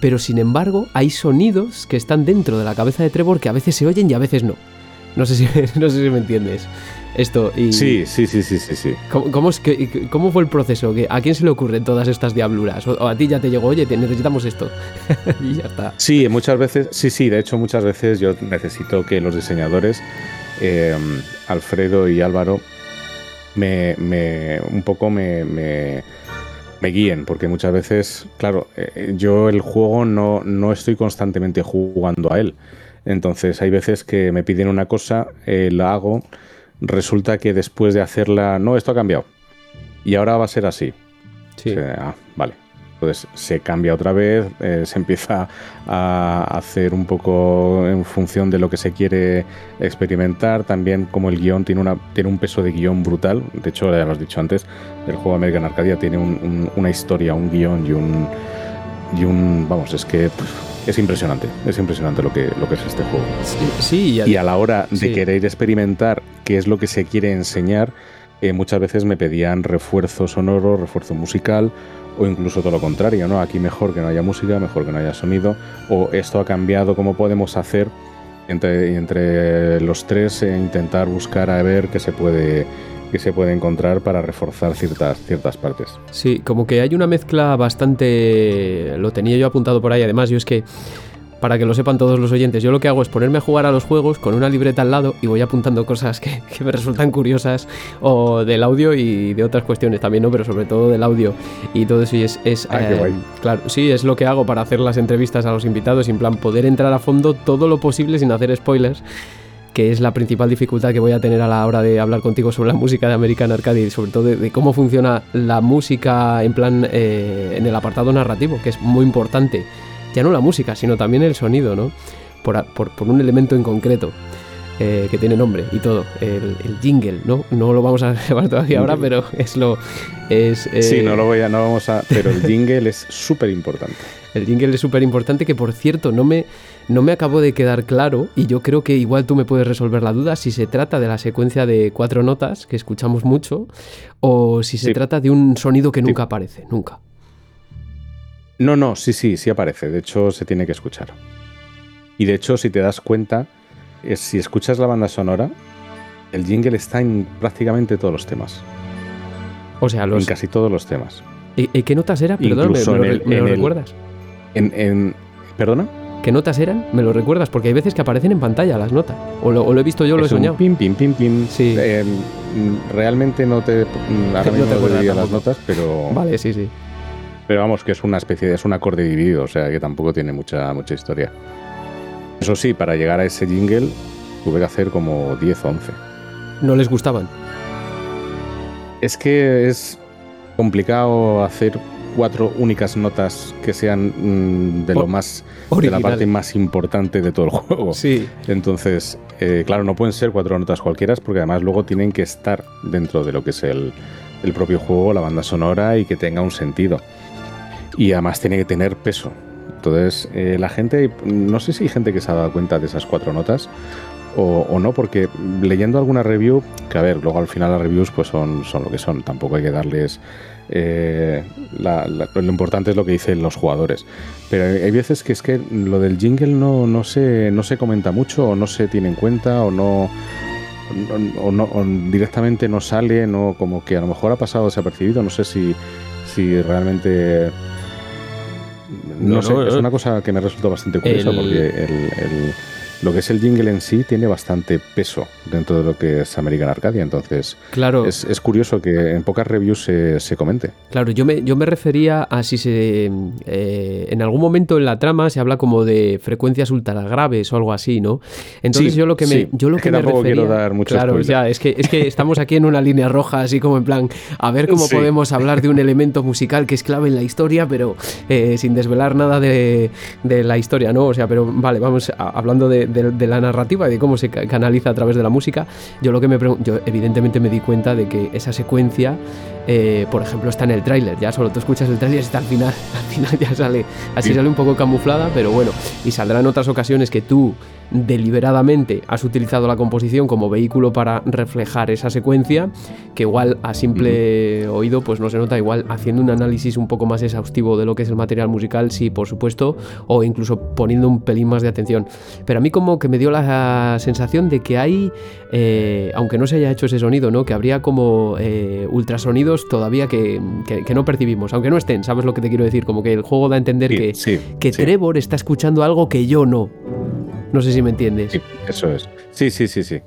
pero sin embargo hay sonidos que están dentro de la cabeza de Trevor que a veces se oyen y a veces no. No sé si, no sé si me entiendes esto. Y sí, sí, sí, sí, sí. sí. ¿Cómo, es que, ¿Cómo fue el proceso? ¿A quién se le ocurren todas estas diabluras? ¿O, a ti ya te llegó, oye, necesitamos esto? y ya está. Sí, muchas veces, sí, sí, de hecho muchas veces yo necesito que los diseñadores, em, Alfredo y Álvaro, me, me un poco me, me, me, guíen, porque muchas veces, claro, eh, yo el juego no, no estoy constantemente jugando a él. Entonces hay veces que me piden una cosa, eh, la hago resulta que después de hacerla, no, esto ha cambiado. Y ahora va a ser así. Sí. ah, vale. Entonces se cambia otra vez, eh, se empieza a hacer un poco en función de lo que se quiere experimentar. También como el guion tiene, una, tiene un peso de guion brutal. De hecho, ya lo has dicho antes, el juego American Arcadia tiene una historia, un guion y un... Y un vamos, es que es impresionante, es impresionante lo que, lo que es este juego. Sí, y, a la hora de querer experimentar qué es lo que se quiere enseñar, eh, muchas veces me pedían refuerzo sonoro, refuerzo musical o incluso todo lo contrario, ¿no? Aquí mejor que no haya música, mejor que no haya sonido, o esto ha cambiado, ¿cómo podemos hacer entre, entre los tres e intentar buscar a ver qué se puede que se puede encontrar para reforzar ciertas, ciertas partes. Sí, como que hay una mezcla bastante... Lo tenía yo apuntado por ahí, además yo es que para que lo sepan todos los oyentes, yo lo que hago es ponerme a jugar a los juegos con una libreta al lado y voy apuntando cosas que, me resultan curiosas o del audio y de otras cuestiones también, ¿no? Pero sobre todo del audio y todo eso y es... es ah, eh, claro, sí, es lo que hago para hacer las entrevistas a los invitados y en plan poder entrar a fondo todo lo posible sin hacer spoilers que es la principal dificultad que voy a tener a la hora de hablar contigo sobre la música de American Arcade y sobre todo de, cómo funciona la música en plan eh, en el apartado narrativo, que es muy importante. Ya no la música, sino también el sonido, ¿no? Por, por, un elemento en concreto. Eh, que tiene nombre y todo, el, jingle, ¿no? No lo vamos a llevar todavía ahora, pero es lo... Es, Sí, eh, no lo voy a, no vamos a... Pero el jingle es súper importante. El jingle es súper importante, que por cierto, no me no me acabó de quedar claro y yo creo que igual tú me puedes resolver la duda si se trata de la secuencia de cuatro notas que escuchamos mucho o si se trata de un sonido que nunca aparece, nunca. No, no, sí, sí, sí aparece. De hecho, se tiene que escuchar. Y de hecho, si te das cuenta, si escuchas la banda sonora, el jingle está en prácticamente todos los temas. O sea, los... En casi todos los temas. ¿Y, qué notas era? Perdón, ¿me, lo, recuerdas? En, en, ¿Perdona? ¿Qué notas eran? ¿Me lo recuerdas? Porque hay veces que aparecen en pantalla las notas. O lo, he visto yo, lo he soñado. pim, pim, pim, pim. Sí. Eh, realmente no te. Ahora mismo no te las notas, pero. Vale, sí, sí. Pero vamos, que es una especie de. Es un acorde dividido, o sea que tampoco tiene mucha, mucha historia. Eso sí, para llegar a ese jingle tuve que hacer como 10 o 11. ¿No les gustaban? Es que es complicado hacer cuatro únicas notas que sean mm, de lo más de la parte más importante de todo el juego. Sí. Entonces, eh, claro, no pueden ser cuatro notas cualquiera, porque además luego tienen que estar dentro de lo que es el, el propio juego, la banda sonora y que tenga un sentido. Y además tiene que tener peso. Entonces, eh, la gente, no sé si hay gente que se ha dado cuenta de esas cuatro notas o, o, no, porque leyendo alguna review, que a ver, luego al final las reviews pues son, son lo que son, tampoco hay que darles eh, lo importante es lo que dicen los jugadores. Pero hay veces que es que lo del jingle no, no, se, no se comenta mucho o no se tiene en cuenta o no, o, no directamente no sale, no, como que a lo mejor ha pasado desapercibido. No sé si, si realmente... No, sé, es una cosa que me resulta bastante curiosa porque el, lo que es el jingle en sí tiene bastante peso dentro de lo que es American Arcadia. Entonces, claro. es, es curioso que en pocas reviews se, se, comente. Claro, yo me, yo me refería a si se. Eh, en algún momento en la trama se habla como de frecuencias ultra graves o algo así, ¿no? Entonces, Sí, yo lo que me, sí. yo lo Es que que me refería. quiero dar mucho claro, spoiler. ya, es que, es que estamos aquí en una línea roja, así como en plan, a ver cómo Sí. podemos hablar de un elemento musical que es clave en la historia, pero eh, sin desvelar nada de, de la historia, ¿no? O sea, pero vale, vamos a- hablando de, de- de la narrativa y de cómo se ca- canaliza a través de la música. Yo lo que me yo evidentemente me di cuenta de que esa secuencia, eh, por ejemplo, está en el tráiler, ya solo tú escuchas el tráiler y está al final, al final ya sale, así Sí. sale un poco camuflada, pero bueno, y saldrá en otras ocasiones que tú deliberadamente has utilizado la composición como vehículo para reflejar esa secuencia, que igual a simple oído pues no se nota, igual haciendo un análisis un poco más exhaustivo de lo que es el material musical, sí, por supuesto, o incluso poniendo un pelín más de atención. Pero a mí como que me dio la sensación de que hay, eh, aunque no se haya hecho ese sonido, ¿no? que habría como eh, ultrasonidos todavía que, que- que no percibimos, aunque no estén, ¿sabes lo que te quiero decir? Como que el juego da a entender Sí, que, sí, que sí. Trevor está escuchando algo que yo no. No sé si me entiendes. Sí, eso es. Sí, sí, sí, sí.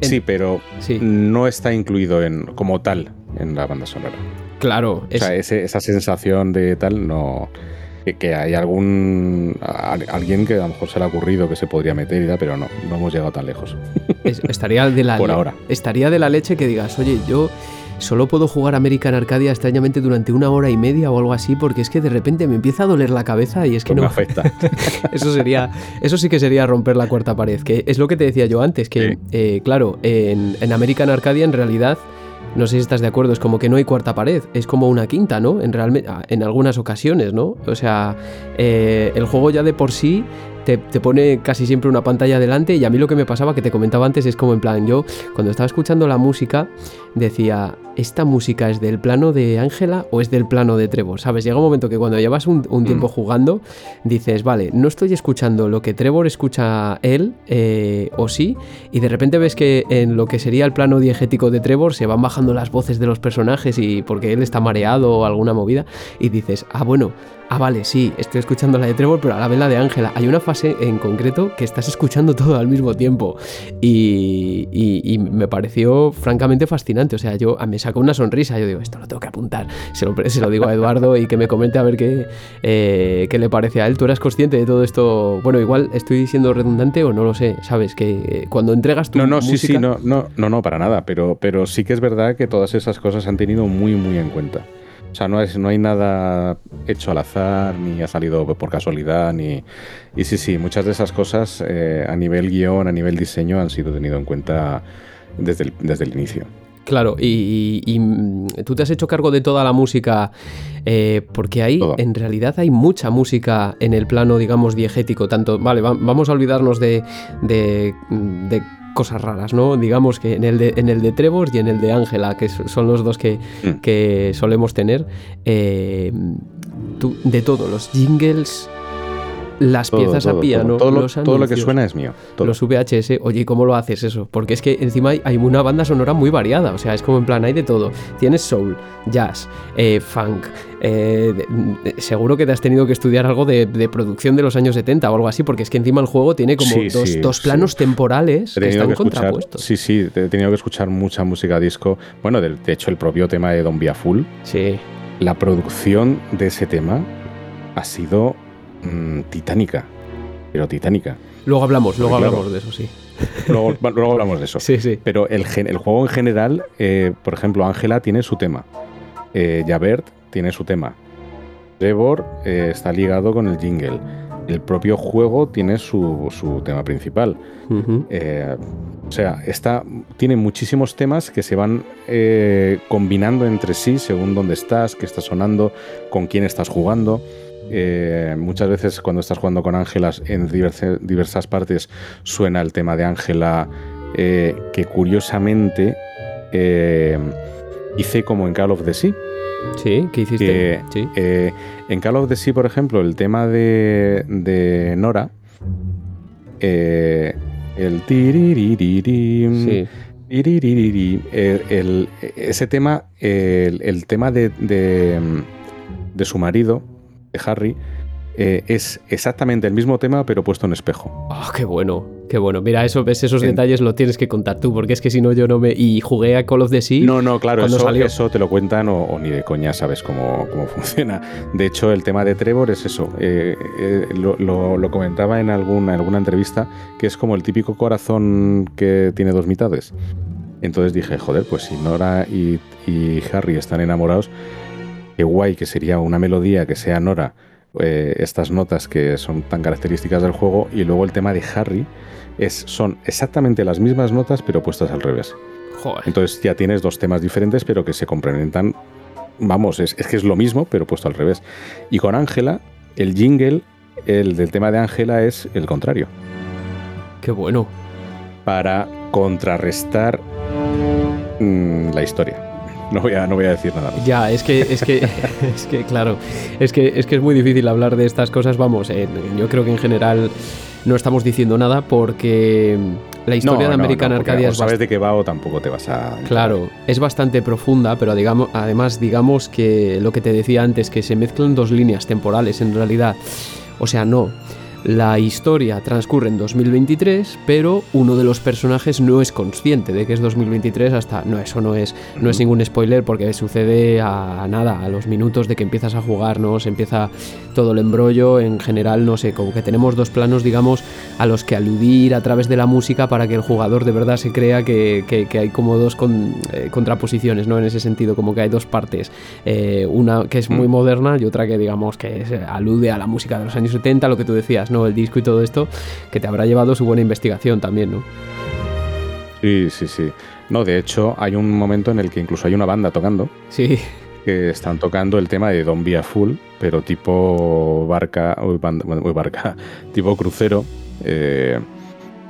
Sí, pero no está incluido en, como tal en la banda sonora. Claro, O es, sea, ese- esa sensación de tal no. Que, hay algún. alguien que a lo mejor se le ha ocurrido que se podría meter y tal, pero no, no hemos llegado tan lejos. es- estaría de la Por ahora. Estaría de la leche que digas, oye, yo solo puedo jugar American Arcadia extrañamente durante una hora y media o algo así, porque es que de repente me empieza a doler la cabeza y es que Pues me no. afecta. Eso sería, eso sí que sería romper la cuarta pared, que es lo que te decía yo antes, que Sí. eh, claro, en, en American Arcadia en realidad, no sé si estás de acuerdo, es como que no hay cuarta pared, es como una quinta, ¿no? En, ah, en algunas ocasiones, ¿no? O sea, eh, el juego ya de por sí te, te pone casi siempre una pantalla delante y a mí lo que me pasaba, que te comentaba antes, es como en plan, yo cuando estaba escuchando la música decía, ¿esta música es del plano de Ángela o es del plano de Trevor? ¿Sabes? Llega un momento que cuando llevas un, un tiempo jugando, dices, vale, no estoy escuchando lo que Trevor escucha él, eh, o sí, y de repente ves que en lo que sería el plano diegético de Trevor se van bajando las voces de los personajes y porque él está mareado o alguna movida, y dices, ah, bueno, ah, vale, sí, estoy escuchando la de Trevor, pero a la vez la de Ángela. Hay una fase en concreto que estás escuchando todo al mismo tiempo, y, y- y me pareció francamente fascinante, o sea, yo me sacó una sonrisa, yo digo, esto lo tengo que apuntar, se lo, se lo digo a Eduardo y que me comente a ver qué, eh, qué le parece a él. ¿Tú eras consciente de todo esto? Bueno, igual estoy siendo redundante o no lo sé, ¿sabes? Que eh, cuando entregas tu No, no, sí, música... sí, no, no, no, no, para nada, pero, pero sí que es verdad que todas esas cosas se han tenido muy, muy en cuenta. O sea, no, es, no hay nada hecho al azar, ni ha salido por casualidad, ni... Y sí, sí, muchas de esas cosas eh, a nivel guion, a nivel diseño, han sido tenido en cuenta desde el, desde el inicio. Claro, y, y- y, mm, tú te has hecho cargo de toda la música, eh, porque ahí en realidad hay mucha música en el plano, digamos, diegético. Tanto, vale, va- vamos a olvidarnos de, de, de cosas raras, ¿no? Digamos que en el de, en el de Trevor y en el de Ángela, que son los dos que, Mm. que solemos tener, eh, tú- de todo, los jingles, las Todo, piezas todo, a piano, todo, todo lo, los todo lo que suena es mío. Los VHS, oye, ¿y cómo lo haces eso? Porque es que encima hay, hay una banda sonora muy variada, o sea, es como en plan, hay de todo. Tienes soul, jazz, eh, funk, eh, de- de- seguro que te has tenido que estudiar algo de, de producción de los años 70 o algo así, porque es que encima el juego tiene como Sí, dos, sí, dos sí. planos temporales que están que escuchar, contrapuestos. sí, sí, he tenido que escuchar mucha música disco. Bueno, de hecho, el propio tema de Don Via Full, Sí, la producción de ese tema ha sido mm, titánica. Pero titánica. luego hablamos, luego Claro. hablamos de eso, sí. Luego, hablamos de eso. Sí, sí. Pero el, juego en general, eh, por ejemplo, Ángela tiene su tema. Eh, Javert tiene su tema. Trevor eh, está ligado con el jingle. El propio juego tiene su, su tema principal. Eh, o sea, está, tiene muchísimos temas que se van eh, combinando entre sí según dónde estás, qué está sonando, con quién estás jugando. Eh, muchas veces cuando estás jugando con Ángelas en diverse- diversas partes suena el tema de Ángela eh, que curiosamente eh, hice como en Call of the Sea. Sí, ¿qué hiciste? Que, sí. en Call of the Sea, por ejemplo, el tema de, de Nora, el tiririririm, Sí. el- ese tema, el, el tema de, de, de su marido, de Harry, eh, es exactamente el mismo tema, pero puesto en espejo. ¡Ah, qué bueno! Qué bueno. Mira, eso, ves, esos detalles lo tienes que contar tú, porque es que si no, yo no me. Y jugué a Call of the Sea. No, no, claro, eso, salió. eso te lo cuentan o, o ni de coña sabes cómo, cómo funciona. De hecho, el tema de Trevor es eso. eh, eh, lo, lo- lo comentaba en alguna, en alguna entrevista, que es como el típico corazón que tiene dos mitades. Entonces dije, joder, pues si Nora y, y Harry están enamorados, qué guay que sería una melodía que sea Nora, eh, estas notas que son tan características del juego, y luego el tema de Harry es, son exactamente las mismas notas, pero puestas al revés. Joder. Entonces ya tienes dos temas diferentes, pero que se complementan. Vamos, es, es que es lo mismo, pero puesto al revés. Y con Ángela, el jingle, el del tema de Ángela es el contrario. Qué bueno. Para contrarrestar mm, la historia. No voy a, no voy a decir nada más. Ya, es que, es que, es que, claro, es que, es que es muy difícil hablar de estas cosas. Vamos, eh, yo creo que en general no estamos diciendo nada porque la historia No, de no, American no, porque Arcadia es sabes de qué va o tampoco te vas a. Claro, es bastante profunda, pero digamos, además digamos que lo que te decía antes, que se mezclan dos líneas temporales en realidad. O sea, no. La historia transcurre en 2023, pero uno de los personajes no es consciente de que es 2023 hasta... No, eso no es, no es ningún spoiler porque sucede a nada, a los minutos de que empiezas a jugar, ¿no? Se empieza todo el embrollo, en general, no sé, como que tenemos dos planos, digamos, a los que aludir a través de la música para que el jugador de verdad se crea que, que- que hay como dos con- eh, contraposiciones, ¿no? En ese sentido, como que hay dos partes. Eh, una que es muy moderna y otra que, digamos, que alude a la música de los años 70, lo que tú decías, ¿no? El disco y todo esto, que te habrá llevado su buena investigación también, ¿no? Sí, sí, sí. No, de hecho, hay un momento en el que incluso hay una banda tocando. Sí. Que están tocando el tema de Don't Be a Fool, pero tipo barca, uy, banda- bueno, uy, barca, tipo crucero, eh,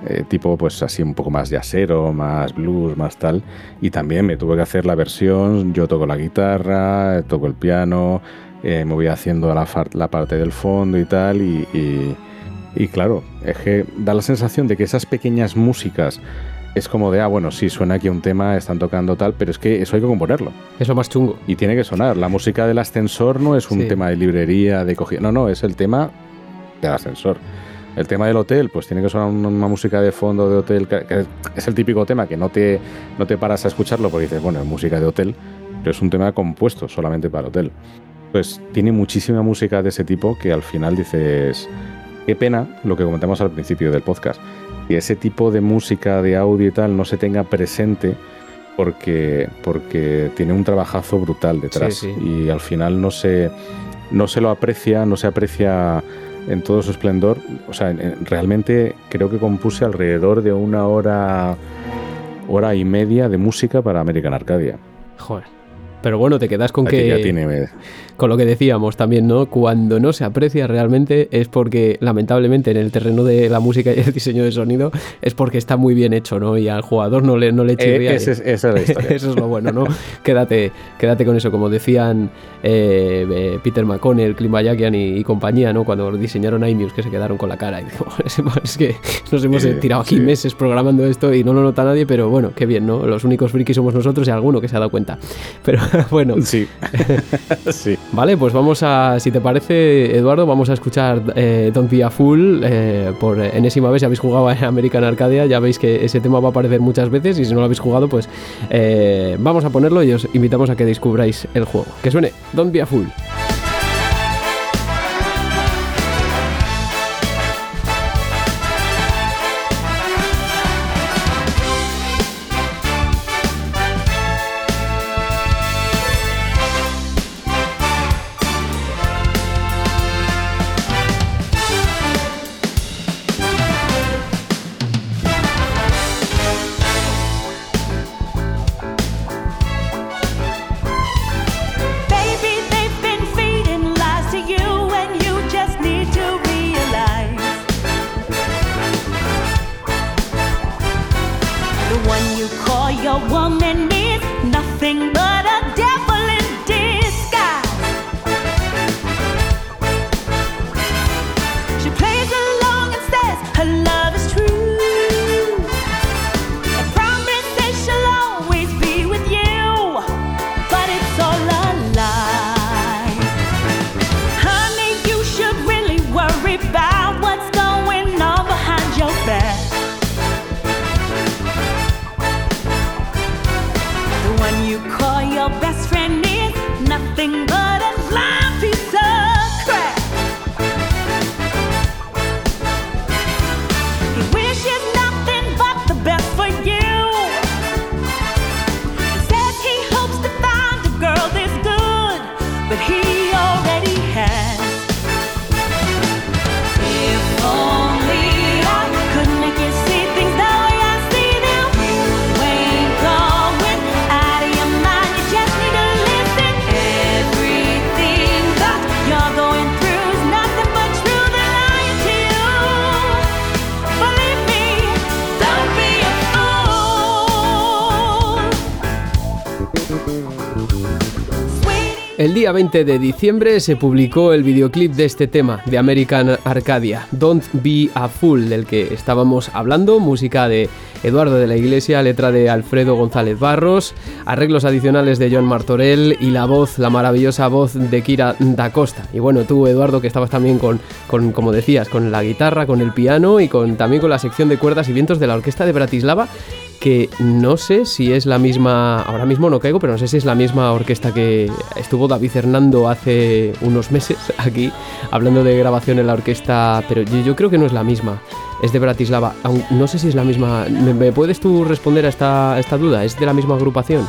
eh, tipo pues así un poco más jazzero, más blues, más tal. Y también me tuve que hacer la versión, yo toco la guitarra, toco el piano, eh, me voy haciendo la, parte del fondo y tal, y, y- y claro, es que da la sensación de que esas pequeñas músicas es como de, ah, bueno, sí, suena aquí un tema, están tocando tal, pero es que eso hay que componerlo. Eso más chungo. Y tiene que sonar. La música del ascensor no es un Sí. tema de librería, de cogida. No, no, es el tema del ascensor. El tema del hotel, pues tiene que sonar una, música de fondo de hotel, que, que es el típico tema que no te, no te paras a escucharlo porque dices, bueno, es música de hotel, pero es un tema compuesto solamente para hotel. Pues tiene muchísima música de ese tipo que al final dices, qué pena lo que comentamos al principio del podcast, que ese tipo de música de audio y tal no se tenga presente porque, porque tiene un trabajazo brutal detrás Sí, y al final no se, no se lo aprecia, no se aprecia en todo su esplendor. O sea, en- en- realmente creo que compuse alrededor de una hora, hora y media de música para American Arcadia. Joder. Pero bueno, te quedas con Aquí que... ya tiene, Con lo que decíamos también, ¿no? Cuando no se aprecia realmente es porque, lamentablemente, en el terreno de la música y el diseño de sonido, es porque está muy bien hecho, ¿no? Y al jugador no le, no le chirría. Eh, ese es- esa es la historia. eso es lo bueno, ¿no? quédate, quédate con eso. Como decían eh, eh, Peter McConnell, Clint Bayakian y, y compañía, ¿no? Cuando diseñaron iMuse, que se quedaron con la cara. Y digo, es que nos hemos Sí, tirado aquí sí. meses programando esto y no lo nota nadie, pero bueno, qué bien, ¿no? Los únicos frikis somos nosotros y alguno que se ha dado cuenta. Pero bueno. Sí. sí. Vale, pues vamos a, si te parece, Eduardo, vamos a escuchar eh, Don't Be a Fool eh, por enésima vez. Si habéis jugado a American Arcadia, ya veis que ese tema va a aparecer muchas veces y si no lo habéis jugado, pues eh, vamos a ponerlo y os invitamos a que descubráis el juego. Que suene Don't Be a Fool. Día 20 de diciembre se publicó el videoclip de este tema, de American Arcadia, Don't Be a Fool, del que estábamos hablando, música de Eduardo de la Iglesia, letra de Alfredo González Barros, arreglos adicionales de John Martorell y la voz, la maravillosa voz de Kira Da Costa. Y bueno, tú, Eduardo, que estabas también con, con como decías, con la guitarra, con el piano y con, también con la sección de cuerdas y vientos de la Orquesta de Bratislava, que no sé si es la misma, ahora mismo no caigo, pero no sé si es la misma orquesta que estuvo David Hernando hace unos meses aquí, hablando de grabación en la orquesta, pero yo, creo que no es la misma, es de Bratislava, no sé si es la misma, ¿me, puedes tú responder a esta, esta duda? ¿Es de la misma agrupación?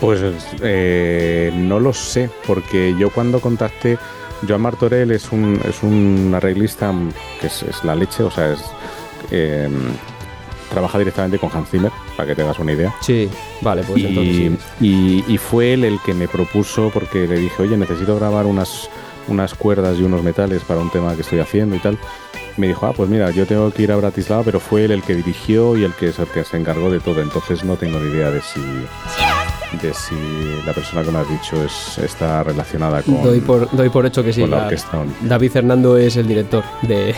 Pues eh, no lo sé, porque yo cuando contacté, Joan Martorell es un, es un arreglista que es, la leche, o sea, es... Eh, trabaja directamente con Hans Zimmer, para que te hagas una idea. Sí, vale, pues y, entonces Y, fue él el que me propuso, porque le dije, oye, necesito grabar unas, unas cuerdas y unos metales para un tema que estoy haciendo y tal. Me dijo, ah, pues mira, yo tengo que ir a Bratislava, pero fue él el que dirigió y el que, el que se encargó de todo, entonces no tengo ni idea de si de si la persona que me has dicho es, está relacionada con. Doy por, doy por hecho que sí. David Fernando es el director de,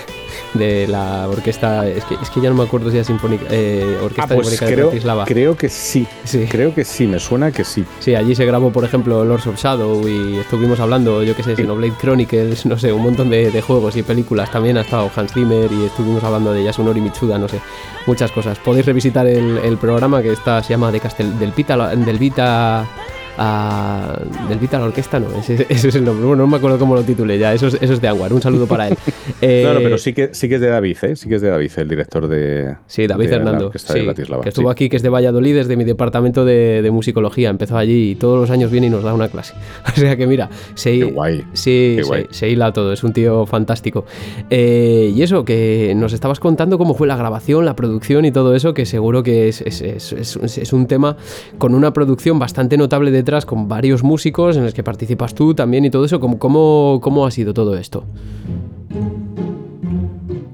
de la orquesta. Es que, es que ya no me acuerdo si es Sinfónica, eh, Orquesta ah, pues creo, de Bratislava. Creo que sí. sí. Creo que sí, me suena que sí. Sí, allí se grabó, por ejemplo, Lords of Shadow y estuvimos hablando, yo qué sé, Xenoblade Chronicles, no sé, un montón de, de, juegos y películas. También ha estado Hans Zimmer y estuvimos hablando de Yasunori Mitsuda, no sé, muchas cosas. Podéis revisitar el, el programa que está, se llama de Castel, del Vita, del Vita del Vital Orquesta, no, ese, es el nombre. Bueno, no me acuerdo cómo lo titulé ya, eso es, eso es de Aguar, un saludo para él. Eh, no, no, pero sí que, sí que es de David, ¿eh? Sí que es de David, el director de. Sí, David Hernando. que estuvo aquí, que es de Valladolid, desde mi departamento de, musicología. Empezó allí y todos los años viene y nos da una clase. O sea que mira, se, guay. Sí, Se, hila todo, es un tío fantástico. Eh, y eso, que nos estabas contando cómo fue la grabación, la producción y todo eso, que seguro que es, es, es, es un tema con una producción bastante notable de con varios músicos en los que participas tú también y todo eso. ¿Cómo, cómo, cómo ha sido todo esto?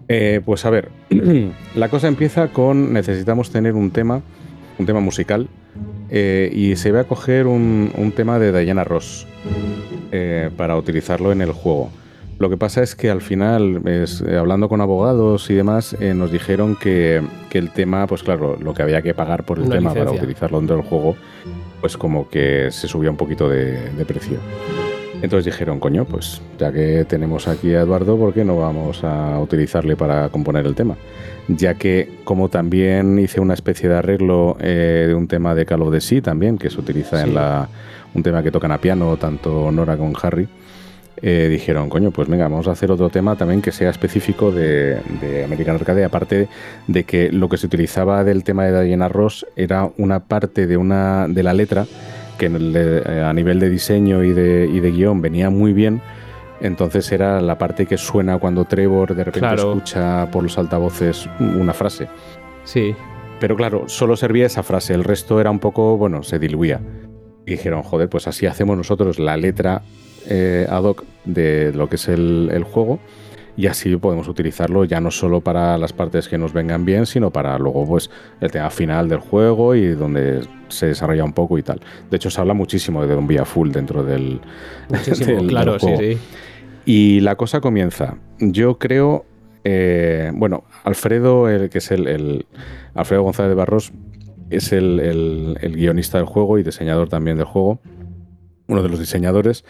Eh, pues a ver, la cosa empieza con necesitamos tener un tema, un tema musical, eh, y se va a coger un, tema de Diana Ross eh, para utilizarlo en el juego. Lo que pasa es que al final, hablando con abogados y demás, nos dijeron que, el tema, pues claro, lo que había que pagar por el tema para utilizarlo dentro del juego pues como que se subía un poquito de, precio. Entonces dijeron, coño, pues ya que tenemos aquí a Eduardo, ¿por qué no vamos a utilizarle para componer el tema? Ya que como también hice una especie de arreglo eh, de un tema de Call of the Sea también, que se utiliza en la, un tema que tocan a piano tanto Nora como Harry, eh, dijeron, coño, pues venga, vamos a hacer otro tema también que sea específico de, American Arcade, aparte de que lo que se utilizaba del tema de Diana Ross era una parte de, una, de la letra que eh, a nivel de diseño y de, y de guion venía muy bien. Entonces era la parte que suena cuando Trevor de repente escucha por los altavoces una frase. Sí. Pero claro, solo servía esa frase, el resto era un poco, bueno, se diluía. Y dijeron, joder, pues así hacemos nosotros la letra eh, ad hoc de lo que es el, juego y así podemos utilizarlo ya no solo para las partes que nos vengan bien, sino para luego pues el tema final del juego y donde se desarrolla un poco y tal. De hecho se habla muchísimo de Don Vía Full dentro del, claro, sí, sí. Y la cosa comienza. Yo creo, eh, bueno, Alfredo, el, que es el, Alfredo González de Barros, es el guionista del juego y diseñador también del juego uno de los diseñadores,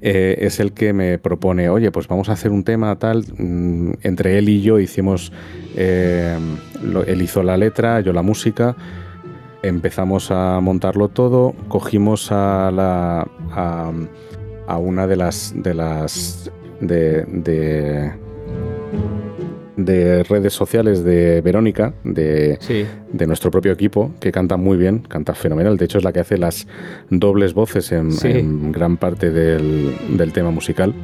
eh, es el que me propone, oye, pues vamos a hacer un tema tal. Mm, entre él y yo hicimos, eh, él hizo la letra, yo la música, empezamos a montarlo todo, cogimos a, la, a, una de las, de las, de de redes sociales de Verónica, de, de, nuestro propio equipo, que canta muy bien, canta fenomenal. De hecho, es la que hace las dobles voces en, gran parte del, del tema musical.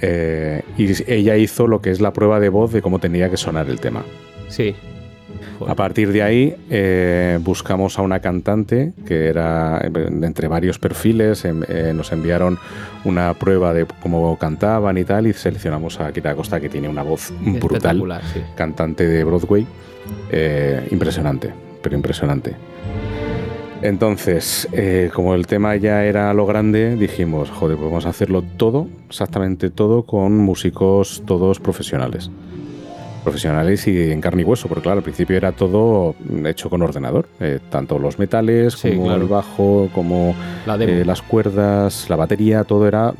Eh, y ella hizo lo que es la prueba de voz de cómo tenía que sonar el tema. Sí. A partir de ahí eh, buscamos a una cantante que era entre varios perfiles, em, eh, nos enviaron una prueba de cómo cantaban y tal y seleccionamos a Kira Costa que tiene una voz brutal, cantante de Broadway, eh, impresionante, pero impresionante. Entonces, eh, como el tema ya era lo grande, dijimos, joder, pues vamos a hacerlo todo, exactamente todo, con músicos todos profesionales. Profesionales y en carne y hueso, porque claro, al principio era todo hecho con ordenador. eh, tanto los metales, Sí, como claro. el bajo, como La eh, las cuerdas, la batería, todo era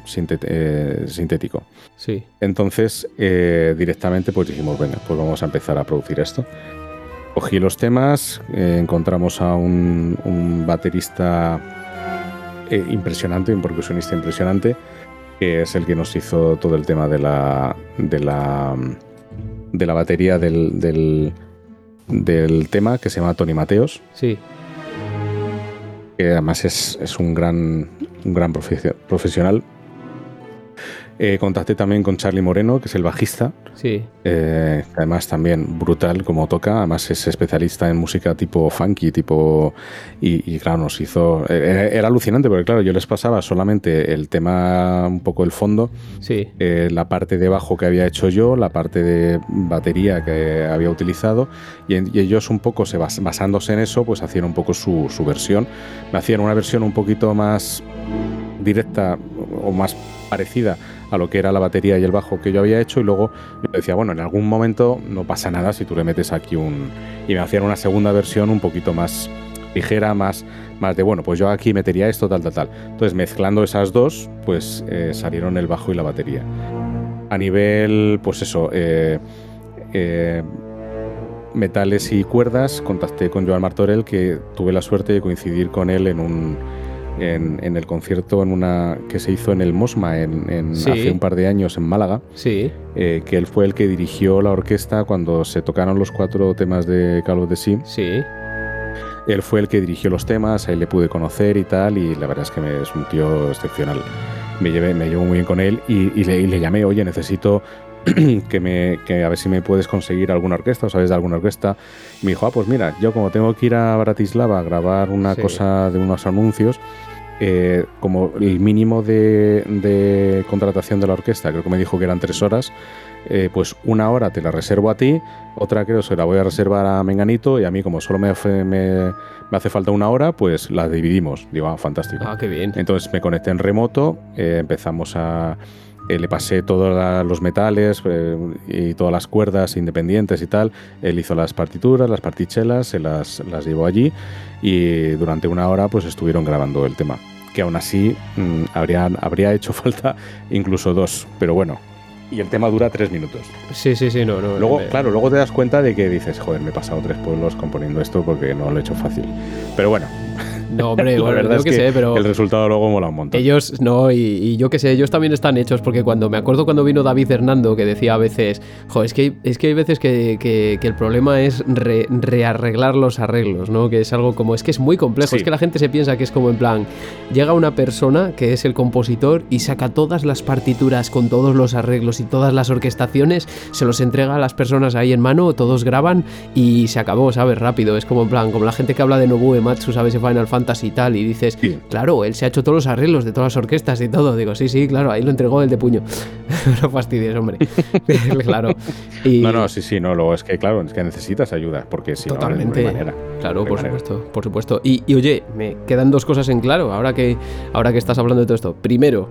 eh, sintético. Sí. Entonces, directamente pues dijimos, venga, pues vamos a empezar a producir esto. Cogí los temas, encontramos a un, un baterista impresionante, un percusionista impresionante, que es el que nos hizo todo el tema de la, de la, de la batería del, del, del tema, que se llama Tony Mateos, Sí. que además es, es un gran, un gran profe- profesional. Eh, contacté también con Charlie Moreno, que es el bajista, Sí. eh, además también brutal como toca, además es especialista en música tipo funky, tipo... Y, y claro, nos hizo... Era, era alucinante porque claro, yo les pasaba solamente el tema, un poco el fondo, Sí. eh, la parte de bajo que había hecho yo, la parte de batería que había utilizado y, y ellos un poco se bas- basándose en eso, pues hacían un poco su, su versión. Me hacían una versión un poquito más directa o más parecida a lo que era la batería y el bajo que yo había hecho y luego yo decía, bueno, en algún momento no pasa nada si tú le metes aquí un... y me hacían una segunda versión un poquito más ligera, más, más de, bueno, pues yo aquí metería esto, tal, tal, tal. Entonces mezclando esas dos, pues eh, salieron el bajo y la batería. A nivel, pues eso, eh, eh, metales y cuerdas, contacté con Joan Martorell, que tuve la suerte de coincidir con él en un en, en el concierto en una que se hizo en el Mosma en, en- Sí. hace un par de años en Málaga, Sí. eh, que él fue el que dirigió la orquesta cuando se tocaron los cuatro temas de Call of the Sea. Sí. Él fue el que dirigió los temas, ahí le pude conocer y tal, y la verdad es que me- es un tío excepcional. Me, llevé, me llevo muy bien con él y, y le, y le llamé, oye, necesito que, me, que a ver si me puedes conseguir alguna orquesta o sabes de alguna orquesta. Y me dijo, ah, pues mira, yo como tengo que ir a Bratislava a grabar una Sí. cosa de unos anuncios, eh, como el mínimo de, de contratación de la orquesta, creo que me dijo que eran tres horas, eh, pues una hora te la reservo a ti, otra creo que la voy a reservar a Menganito y a mí como solo me me, me hace falta una hora, pues la dividimos. Digo, ah, fantástico. Ah, qué bien. Entonces me conecté en remoto, eh, empezamos a... eh, le pasé todos los metales eh, y todas las cuerdas independientes y tal. Él hizo las partituras, las partichelas, se las, las llevó allí y durante una hora pues estuvieron grabando el tema. Que aún así mm, habrían, habría hecho falta incluso dos, pero bueno. Y el tema dura tres minutos. Sí, sí, sí, no, no. Luego, me- claro, luego te das cuenta de que dices, joder, me he pasado tres pueblos componiendo esto porque no lo he hecho fácil. Pero bueno, No, hombre, la bueno, verdad yo es que que sé, pero. el resultado luego mola un montón. Ellos, no, y, y yo que sé, ellos también están hechos porque cuando me acuerdo cuando vino David Hernando que decía a veces, jo, es que, hay- es que hay veces que, que- que el problema es re- rearreglar los arreglos, ¿no? Que es algo como, es que es muy complejo, Sí. es que la gente se piensa que es como en plan, llega una persona que es el compositor y saca todas las partituras con todos los arreglos y todas las orquestaciones, se los entrega a las personas ahí en mano, todos graban y se acabó, ¿sabes? Rápido, es como en plan, como la gente que habla de Nobuo Ematsu, ¿sabes? Final Fantasy y tal, y dices, claro, él se ha hecho todos los arreglos de todas las orquestas y todo. Digo, sí, sí, claro, ahí lo entregó el de puño. no fastidies, hombre. claro. Y No, no, sí, sí, no, luego es que, claro, es que necesitas ayuda, porque si Totalmente. no, hay manera. Claro, hay por manera. supuesto, por supuesto. Y, y, oye, me quedan dos cosas en claro ahora que, ahora que estás hablando de todo esto. Primero,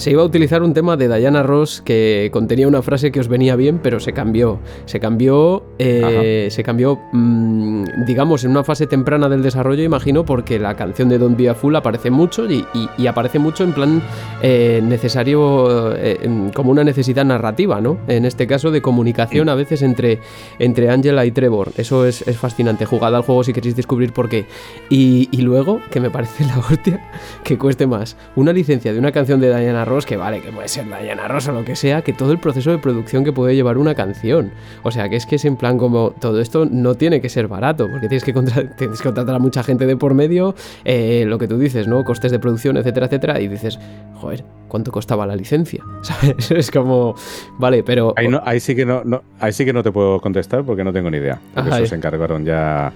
se iba a utilizar un tema de Diana Ross que contenía una frase que os venía bien, pero se cambió. Se cambió, eh, se cambió, mm, digamos, en una fase temprana del desarrollo, imagino, porque la canción de Don't Be a Fool aparece mucho y, y- y aparece mucho en plan eh, necesario, eh, como una necesidad narrativa, ¿no? En este caso de comunicación a veces entre, entre Angela y Trevor. Eso es, es fascinante. Jugad al juego si queréis descubrir por qué. Y, y luego, que me parece la hostia, que cueste más una licencia de una canción de Diana Ross, que vale, que puede ser Diana Ross o lo que sea, que todo el proceso de producción que puede llevar una canción. O sea, que es que es en plan como todo esto no tiene que ser barato, porque tienes que, tienes que contratar a mucha gente de por medio, eh, lo que tú dices, ¿no? Costes de producción, etcétera, etcétera, y dices, joder, ¿cuánto costaba la licencia? ¿Sabes? Es como, vale, pero... Ahí, no- ahí sí que no, no- ahí sí que no te puedo contestar porque no tengo ni idea. Porque Ajá, eso eh. se encargaron ya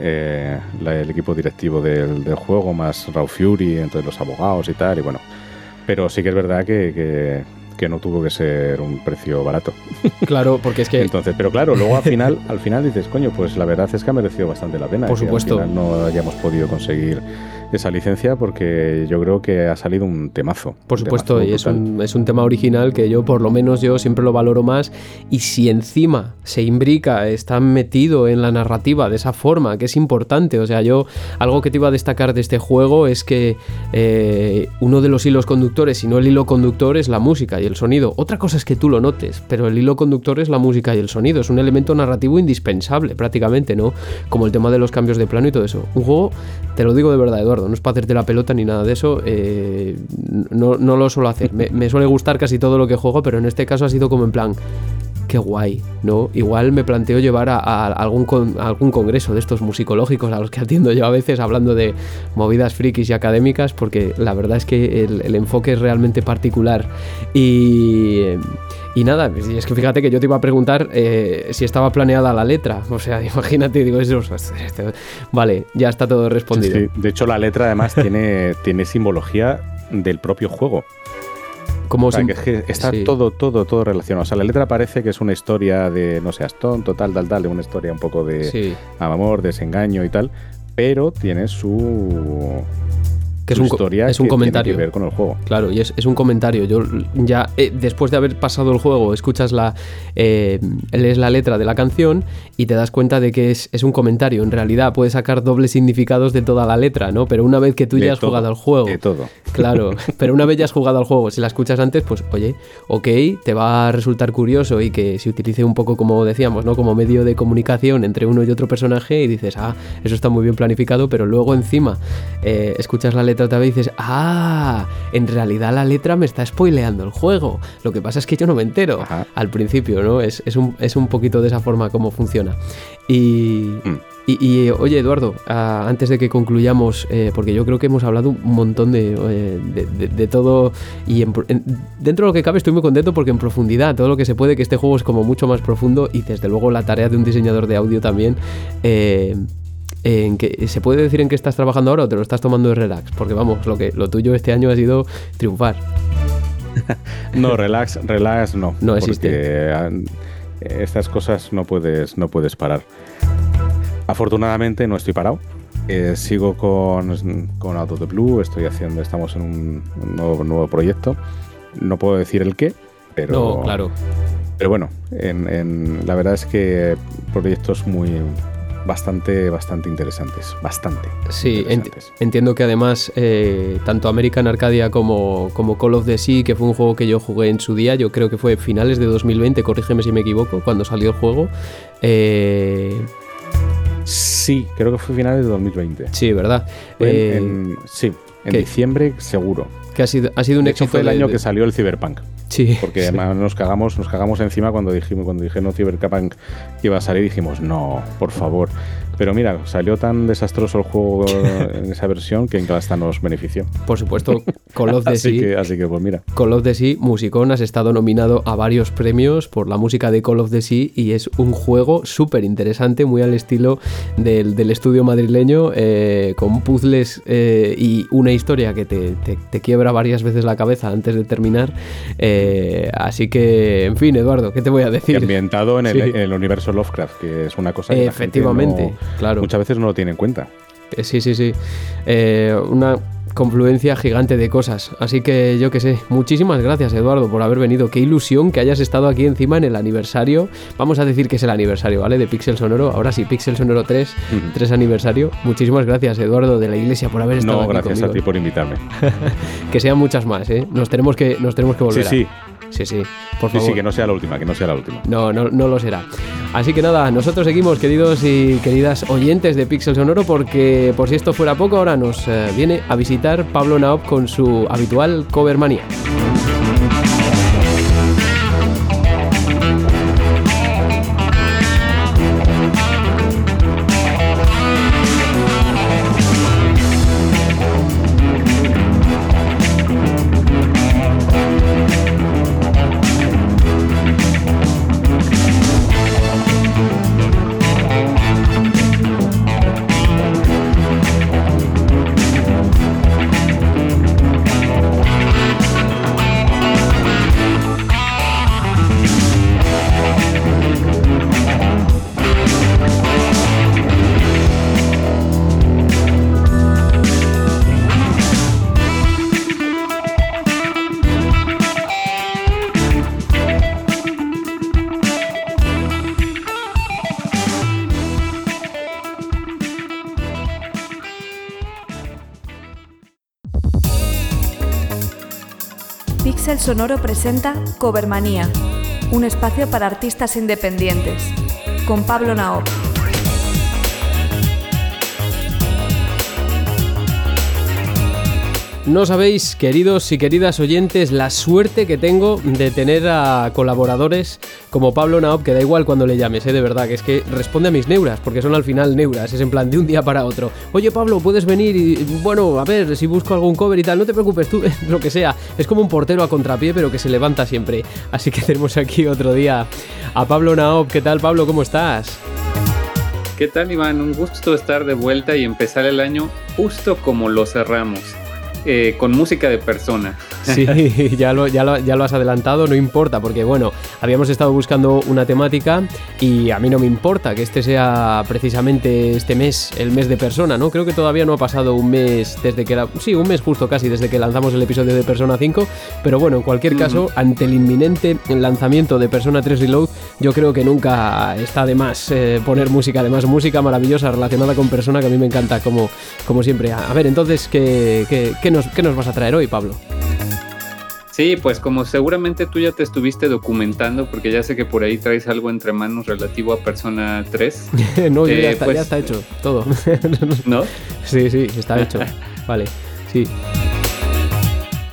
eh, la- el equipo directivo del, del juego, más Raw Fury, entre los abogados y tal, y bueno. Pero sí que es verdad que, que- que no tuvo que ser un precio barato. Claro, porque es que. Entonces, pero claro, luego al final, al final dices, coño, pues la verdad es que ha merecido bastante la pena. Por que al supuesto. final no hayamos podido conseguir esa licencia porque yo creo que ha salido un temazo. Por supuesto, temazo y es un, es un tema original que yo, por lo menos, yo siempre lo valoro más. Y si encima se imbrica, está metido en la narrativa de esa forma, que es importante. O sea, yo, algo que te iba a destacar de este juego es que eh, uno de los hilos conductores, si no el hilo conductor, es la música y el sonido. Otra cosa es que tú lo notes, pero el hilo conductor es la música y el sonido. Es un elemento narrativo indispensable, prácticamente, ¿no? Como el tema de los cambios de plano y todo eso. Un juego, te lo digo de verdad, Eduardo, no es para hacerte la pelota ni nada de eso. eh, no, no lo suelo hacer. Me, me suele gustar casi todo lo que juego, pero en este caso ha sido como en plan. Qué guay, ¿no? Igual me planteo llevar a, a algún, con- a algún congreso de estos musicológicos a los que atiendo yo a veces hablando de movidas frikis y académicas, porque la verdad es que el, el enfoque es realmente particular. Y, y nada, es que fíjate que yo te iba a preguntar eh, si estaba planeada la letra. O sea, imagínate, digo, eso, esto- vale, ya está todo respondido. Sí, de hecho, la letra además tiene, tiene simbología del propio juego. Como O sea, que está sí. todo, todo, todo relacionado. O sea, la letra parece que es una historia de no seas tonto, tal, tal, tal, de una historia un poco de Sí. amor, desengaño y tal, pero tiene su, Que es un historia es un que comentario. tiene que ver con el juego. Claro, y es, es un comentario. Yo ya, eh, después de haber pasado el juego, escuchas la. eh, lees la letra de la canción y te das cuenta de que es, es un comentario. En realidad, puedes sacar dobles significados de toda la letra, ¿no? Pero una vez que tú De ya has todo, jugado al juego. de todo. Claro, pero una vez ya has jugado al juego, si la escuchas antes, pues oye, ok, te va a resultar curioso y que se utilice un poco como decíamos, ¿no? Como medio de comunicación entre uno y otro personaje y dices, ah, eso está muy bien planificado, pero luego encima eh, escuchas la letra otra vez dices, ah, en realidad la letra me está spoileando el juego. Lo que pasa es que yo no me entero al principio, ¿no? Es, es un, es un poquito de esa forma como funciona. Y, y, y, oye, Eduardo, ah, antes de que concluyamos, eh, porque yo creo que hemos hablado un montón de, eh, de, de- de todo y en pro- en- dentro de lo que cabe estoy muy contento porque en profundidad, todo lo que se puede, que este juego es como mucho más profundo y desde luego la tarea de un diseñador de audio también. eh, en que, ¿Se puede decir en qué estás trabajando ahora o te lo estás tomando de relax? Porque vamos, lo, que, lo tuyo este año ha sido triunfar. No, relax, relax no. No existe. Estas cosas no puedes, no puedes parar. Afortunadamente no estoy parado. Eh, sigo con, con Out of the Blue, estoy haciendo, estamos en un, un nuevo, nuevo proyecto. No puedo decir el qué, pero. No, claro. Pero bueno, en, en- la verdad es que proyectos muy bastante, bastante interesantes. Bastante. Sí, enti- entiendo que además eh, tanto American Arcadia como, como Call of the Sea, que fue un juego que yo jugué en su día, yo creo que fue finales de 2020, corrígeme si me equivoco, cuando salió el juego. eh, Sí, creo que fue finales de 2020. sí, ¿verdad? En- Eh, en- sí, en diciembre seguro. Que ha sido, ha sido un de hecho, éxito. fue el de- año de- que salió el Cyberpunk. Sí. Porque sí. además nos cagamos, nos cagamos encima cuando dijimos, cuando dijeron Cyberpunk iba a salir, dijimos, no, por favor. Pero mira, salió tan desastroso el juego en esa versión que en hasta nos benefició. Por supuesto, Call of the así Sea. que, así que pues mira. Call of the Sea, musicón, has estado nominado a varios premios por la música de Call of the Sea y es un juego súper interesante, muy al estilo del, del estudio madrileño, eh, con puzzles eh, y una historia que te, te- te quiebra varias veces la cabeza antes de terminar. Eh, así que, en fin, Eduardo, ¿qué te voy a Y decir? ambientado en el, Sí. en el universo Lovecraft, que es una cosa que la gente Efectivamente, no- claro. muchas veces no lo tiene en cuenta. Eh, Sí, sí, sí. Eh, una confluencia gigante de cosas. Así que yo que sé, muchísimas gracias Eduardo por haber venido. Qué ilusión que hayas estado aquí encima en el aniversario. Vamos a decir que es el aniversario, ¿vale? De Pixel Sonoro. Ahora sí, Pixel Sonoro 3, 3 aniversario. Muchísimas gracias Eduardo de la Iglesia por haber estado No, aquí gracias a ti por invitarme. que sean muchas más, ¿eh? Nos tenemos que, nos tenemos que volver. Sí, sí. Sí, sí. Por Sí, favor. sí, que no sea la última, que no sea la última. No, no, no lo será. Así que nada, nosotros seguimos, queridos y queridas oyentes de Pixel Sonoro, porque por si esto fuera poco, ahora nos eh, viene a visitar Pablo Naop con su habitual cover manía. Sonoro presenta Covermanía, un espacio para artistas independientes, con Pablo Naop. No sabéis, queridos y queridas oyentes, la suerte que tengo de tener a colaboradores como Pablo Naop, que da igual cuando le llames, ¿eh? de verdad, que es que responde a mis neuras, porque son al final neuras, es en plan de un día para otro. Oye Pablo, puedes venir y, bueno, a ver, si busco algún cover y tal, no te preocupes, tú, lo que sea. Es como un portero a contrapié, pero que se levanta siempre. Así que tenemos aquí otro día a Pablo Naop. ¿Qué tal, Pablo? ¿Cómo estás? ¿Qué tal, Iván? Un gusto estar de vuelta y empezar el año justo como lo cerramos. Eh, con música de persona. Sí, ya lo, ya, lo, ya lo has adelantado, no importa, porque bueno, habíamos estado buscando una temática y a mí no me importa que este sea precisamente este mes, el mes de persona, ¿no? Creo que todavía no ha pasado un mes desde que era, sí, un mes justo casi desde que lanzamos el episodio de Persona 5, pero bueno, en cualquier caso, ante el inminente lanzamiento de Persona 3 Reload, yo creo que nunca está de más eh, poner música, además música maravillosa relacionada con Persona que a mí me encanta, como, como siempre. A, ver, entonces, ¿qué, qué, qué nos, ¿qué nos vas a traer hoy, Pablo? Sí, pues como seguramente tú ya te estuviste documentando, porque ya sé que por ahí traes algo entre manos relativo a Persona 3. no, ya, eh, está, pues, ya, está, hecho todo. ¿No? Sí, sí, está hecho. vale, sí.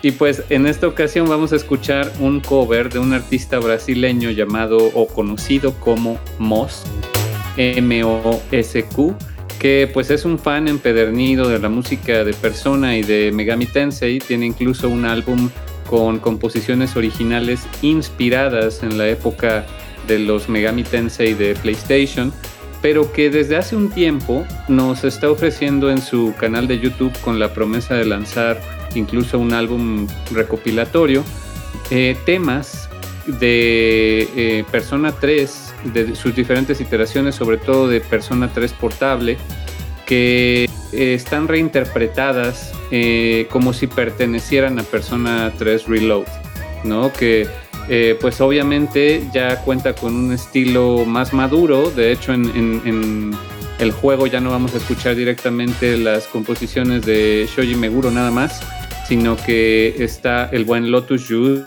Y pues en esta ocasión vamos a escuchar un cover de un artista brasileño llamado o conocido como Mosk, M-O-S-Q, que pues es un fan empedernido de la música de Persona y de Megami Tensei, tiene incluso un álbum con composiciones originales inspiradas en la época de los Megami Tensei de PlayStation, pero que desde hace un tiempo nos está ofreciendo en su canal de YouTube con la promesa de lanzar incluso un álbum recopilatorio, eh, temas de eh, Persona 3, de sus diferentes iteraciones, sobre todo de Persona 3 portable, que eh, están reinterpretadas eh, como si pertenecieran a Persona 3 Reload, ¿no? Que eh, pues obviamente ya cuenta con un estilo más maduro, de hecho en, el juego ya no vamos a escuchar directamente las composiciones de Shoji Meguro nada más, sino que está el buen Lotus Juice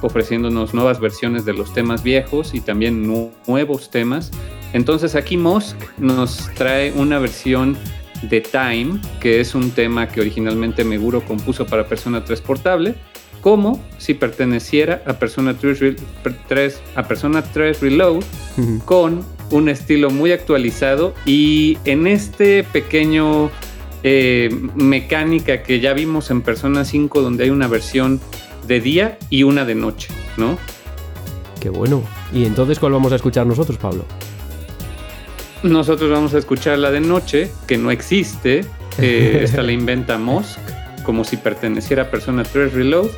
ofreciéndonos nuevas versiones de los temas viejos y también nuevos temas. Entonces aquí Mosk nos trae una versión de Time, que es un tema que originalmente Meguro compuso para Persona 3 Portable, como si perteneciera a Persona 3, a Persona 3 Reload con un estilo muy actualizado y en este pequeño eh, mecánica que ya vimos en Persona 5 donde hay una versión de día y una de noche, ¿no? Qué bueno. ¿Y entonces cuál vamos a escuchar nosotros, Pablo? Nosotros vamos a escuchar la de noche, que no existe. Eh, esta la inventa Mosk, como si perteneciera a Persona 3 Reload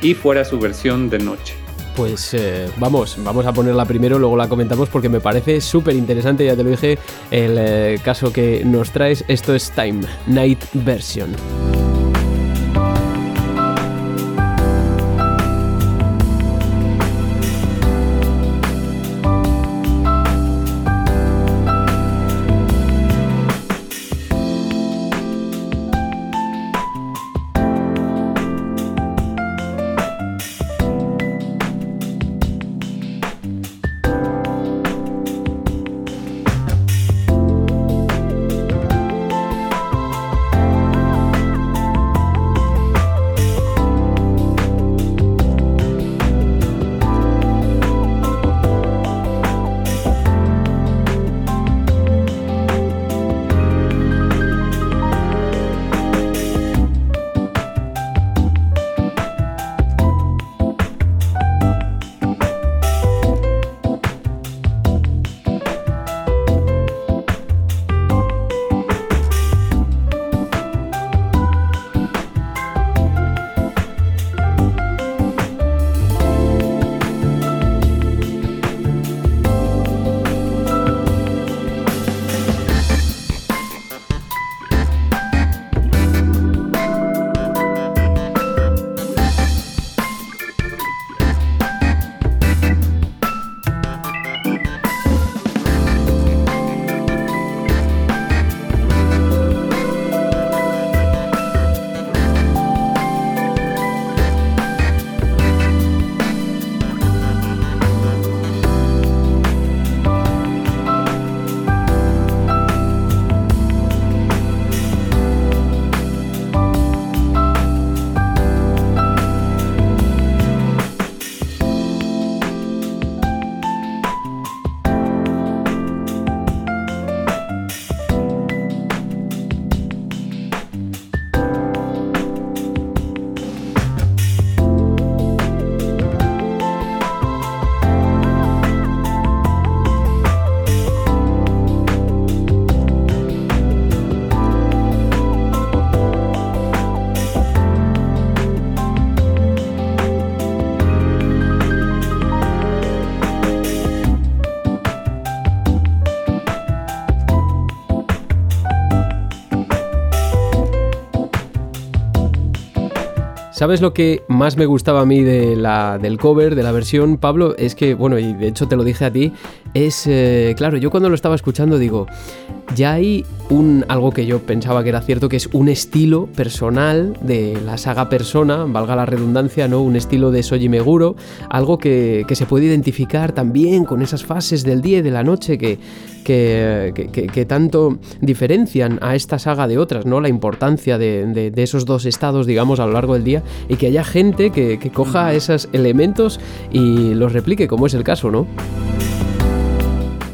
y fuera su versión de noche. Pues eh, vamos, vamos a ponerla primero, luego la comentamos porque me parece súper interesante, ya te lo dije, el eh, caso que nos traes. Esto es Time, Night Version. ¿Sabes lo que más me gustaba a mí de la, del cover, de la versión, Pablo? Es que, bueno, y de hecho te lo dije a ti, es, eh, claro, yo cuando lo estaba escuchando digo, ya hay un, algo que yo pensaba que era cierto, que es un estilo personal de la saga Persona, valga la redundancia, ¿no? Un estilo de Soji Meguro, algo que, que se puede identificar también con esas fases del día y de la noche que, que, tanto diferencian a esta saga de otras, ¿no? La importancia de, esos dos estados, digamos, a lo largo del día y que haya gente que, coja esos elementos y los replique, como es el caso, ¿no?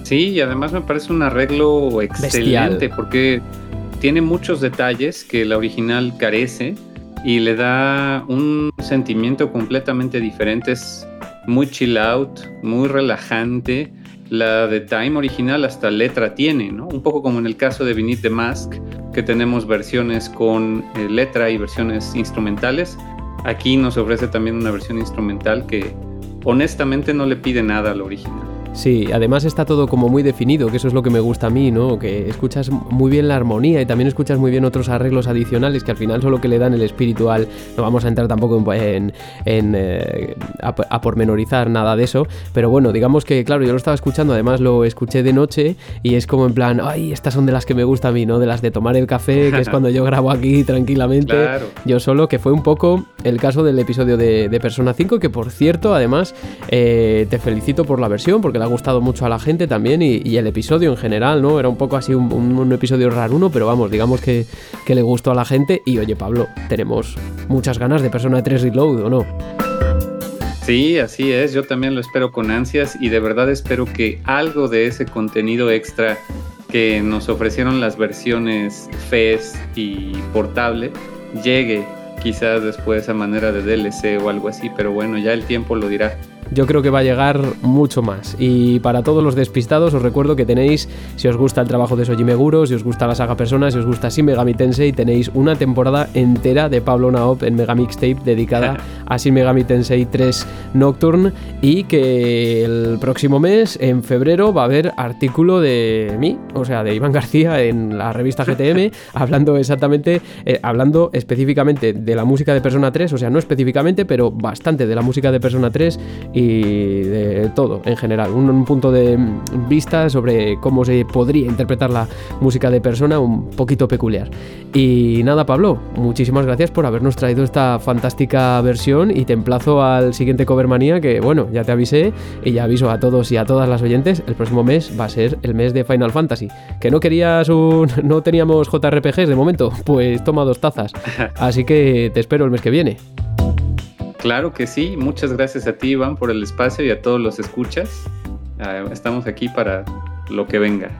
Sí, y además me parece un arreglo excelente porque tiene muchos detalles que la original carece y le da un sentimiento completamente diferente. Es muy chill out, muy relajante la de Time original hasta letra tiene, ¿no? Un poco como en el caso de Beneath the Mask, que tenemos versiones con eh, letra y versiones instrumentales. Aquí nos ofrece también una versión instrumental que honestamente no le pide nada al original. Sí, además está todo como muy definido, que eso es lo que me gusta a mí, ¿no? Que escuchas muy bien la armonía y también escuchas muy bien otros arreglos adicionales que al final son lo que le dan el espiritual. No vamos a entrar tampoco en, eh, a, pormenorizar nada de eso, pero bueno, digamos que, claro, yo lo estaba escuchando, además lo escuché de noche y es como en plan, ay, estas son de las que me gusta a mí, ¿no? De las de tomar el café, que es cuando yo grabo aquí tranquilamente, yo solo, que fue un poco el caso del episodio de, Persona 5, que por cierto, además, eh, te felicito por la versión, porque la gustado mucho a la gente también y, el episodio en general, ¿no? Era un poco así un, episodio raruno, pero vamos, digamos que, que, le gustó a la gente. Y oye, Pablo, tenemos muchas ganas de Persona 3 Reload, ¿o no? Sí, así es, yo también lo espero con ansias y de verdad espero que algo de ese contenido extra que nos ofrecieron las versiones FES y portable llegue quizás después a manera de DLC o algo así, pero bueno, ya el tiempo lo dirá yo creo que va a llegar mucho más. Y para todos los despistados os recuerdo que tenéis, si os gusta el trabajo de Soji Meguro, si os gusta la saga Persona, si os gusta Shin Megami Tensei, tenéis una temporada entera de Pablo Naop en Megamixtape dedicada a Shin Megami Tensei 3 Nocturne y que el próximo mes, en febrero, va a haber artículo de mí, o sea, de Iván García en la revista GTM, hablando exactamente, eh, hablando específicamente de la música de Persona 3, o sea, no específicamente, pero bastante de la música de Persona 3 y de todo en general. Un, punto de vista sobre cómo se podría interpretar la música de persona un poquito peculiar. Y nada, Pablo, muchísimas gracias por habernos traído esta fantástica versión y te emplazo al siguiente Covermanía que, bueno, ya te avisé y ya aviso a todos y a todas las oyentes, el próximo mes va a ser el mes de Final Fantasy. Que no querías un... no teníamos JRPGs de momento, pues toma dos tazas. Así que te espero el mes que viene. Claro que sí, muchas gracias a ti Iván por el espacio y a todos los escuchas. Ah, estamos aquí para lo que venga.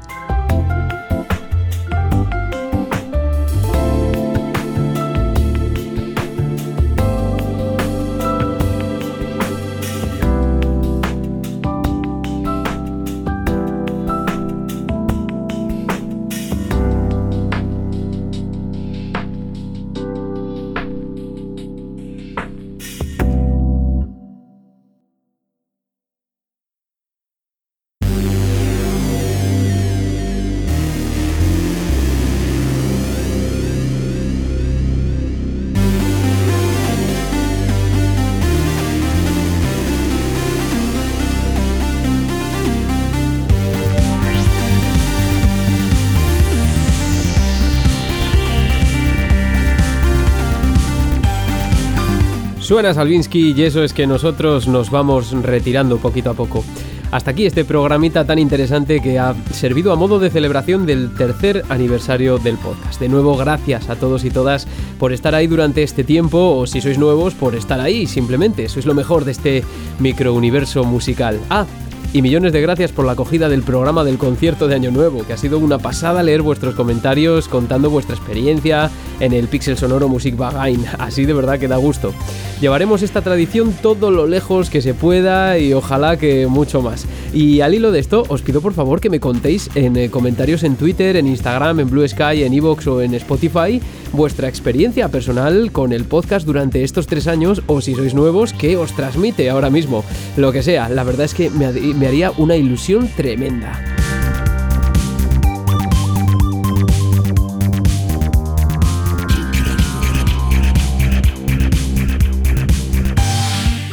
Suena Salvinsky y eso es que nosotros nos vamos retirando poquito a poco. Hasta aquí este programita tan interesante que ha servido a modo de celebración del tercer aniversario del podcast. De nuevo, gracias a todos y todas por estar ahí durante este tiempo o si sois nuevos, por estar ahí simplemente. Sois lo mejor de este microuniverso musical. Ah, y millones de gracias por la acogida del programa del concierto de Año Nuevo, que ha sido una pasada leer vuestros comentarios contando vuestra experiencia en el Pixel Sonoro Music Bagain. Así de verdad que da gusto. Llevaremos esta tradición todo lo lejos que se pueda y ojalá que mucho más. Y al hilo de esto, os pido por favor que me contéis en eh, comentarios en Twitter, en Instagram, en Blue Sky, en Evox o en Spotify vuestra experiencia personal con el podcast durante estos tres años o si sois nuevos, qué os transmite ahora mismo. Lo que sea, la verdad es que me, me haría una ilusión tremenda.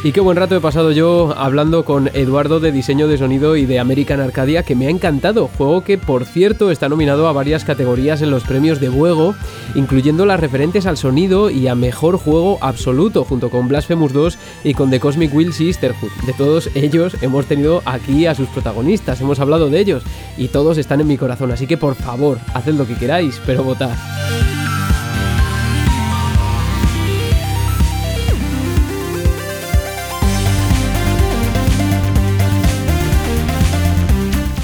Y qué buen rato he pasado yo hablando con Eduardo de diseño de sonido y de American Arcadia, que me ha encantado. Juego que, por cierto, está nominado a varias categorías en los premios de Buego, incluyendo las referentes al sonido y a mejor juego absoluto, junto con Blasphemous 2 y con The Cosmic Will Sisterhood. De todos ellos hemos tenido aquí a sus protagonistas, hemos hablado de ellos y todos están en mi corazón. Así que, por favor, haced lo que queráis, pero votad.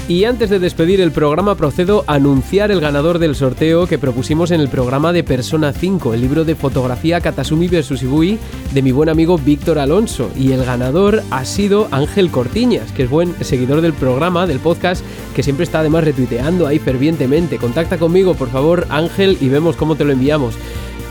Y antes de despedir el programa procedo a anunciar el ganador del sorteo que propusimos en el programa de Persona 5, el libro de fotografía Katasumi vs Ibui de mi buen amigo Víctor Alonso. Y el ganador ha sido Ángel Cortiñas, que es buen seguidor del programa, del podcast, que siempre está además retuiteando ahí fervientemente. Contacta conmigo, por favor, Ángel, y vemos cómo te lo enviamos.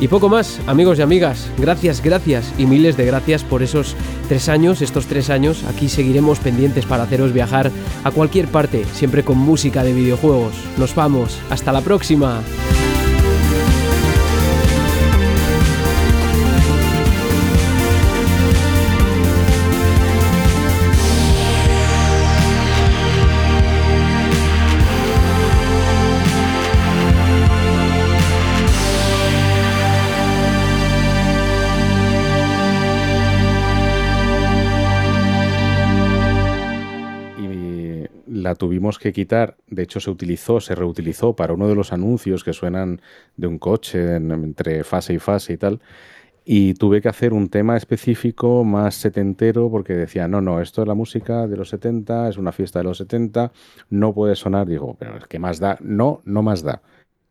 Y poco más, amigos y amigas. Gracias, gracias y miles de gracias por esos tres años, estos tres años. Aquí seguiremos pendientes para haceros viajar a cualquier parte, siempre con música de videojuegos. Nos vamos. Hasta la próxima. Tuvimos que quitar, de hecho se utilizó, se reutilizó para uno de los anuncios que suenan de un coche entre fase y fase y tal, y tuve que hacer un tema específico más setentero porque decía, no, no, esto es la música de los 70, es una fiesta de los 70, no puede sonar, digo, pero es que más da, no, no más da.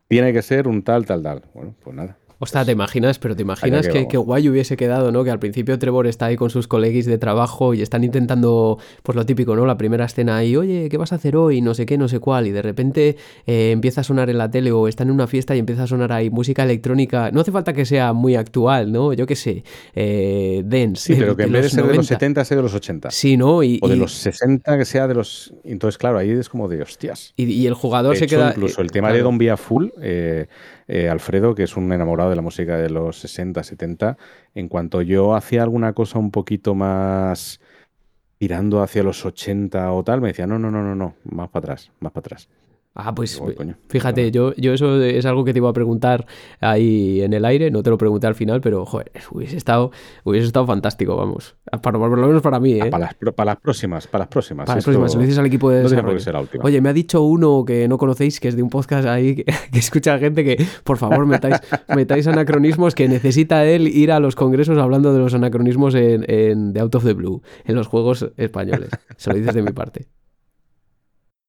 Tiene que ser un tal, tal, tal. Bueno, pues nada. Ostras, ¿te imaginas? Pero te imaginas que, que, guay hubiese quedado, ¿no? Que al principio Trevor está ahí con sus colegis de trabajo y están intentando, pues lo típico, ¿no? La primera escena ahí, oye, ¿qué vas a hacer hoy? No sé qué, no sé cuál. Y de repente eh, empieza a sonar en la tele o están en una fiesta y empieza a sonar ahí música electrónica. No hace falta que sea muy actual, ¿no? Yo qué sé, eh, dance. Sí, pero que en vez de ser de los 70 sea de los 80. Sí, ¿no? Y, o de los 60 que sea de los... Entonces, claro, ahí es como de hostias. Y, y el jugador de se hecho, queda... Incluso el tema claro. de Don Vía Full... Eh, eh, Alfredo, que es un enamorado de la música de los 60, 70, en cuanto yo hacía alguna cosa un poquito más tirando hacia los 80 o tal, me decía, no, no, no, no, no, más para atrás, más para atrás. Ah, pues oh, fíjate, yo, yo eso es algo que te iba a preguntar ahí en el aire, no te lo pregunté al final, pero joder, hubiese estado, hubiese estado fantástico, vamos. Para, por lo menos para mí, ¿eh? Para las, para las próximas, para las próximas. Para las próximas, se lo dices al equipo de no desarrollo. Ser la última. Oye, me ha dicho uno que no conocéis, que es de un podcast ahí, que, que escucha gente que, por favor, metáis, metáis anacronismos, que necesita él ir a los congresos hablando de los anacronismos en, en The Out of the Blue, en los juegos españoles. Se lo dices de mi parte.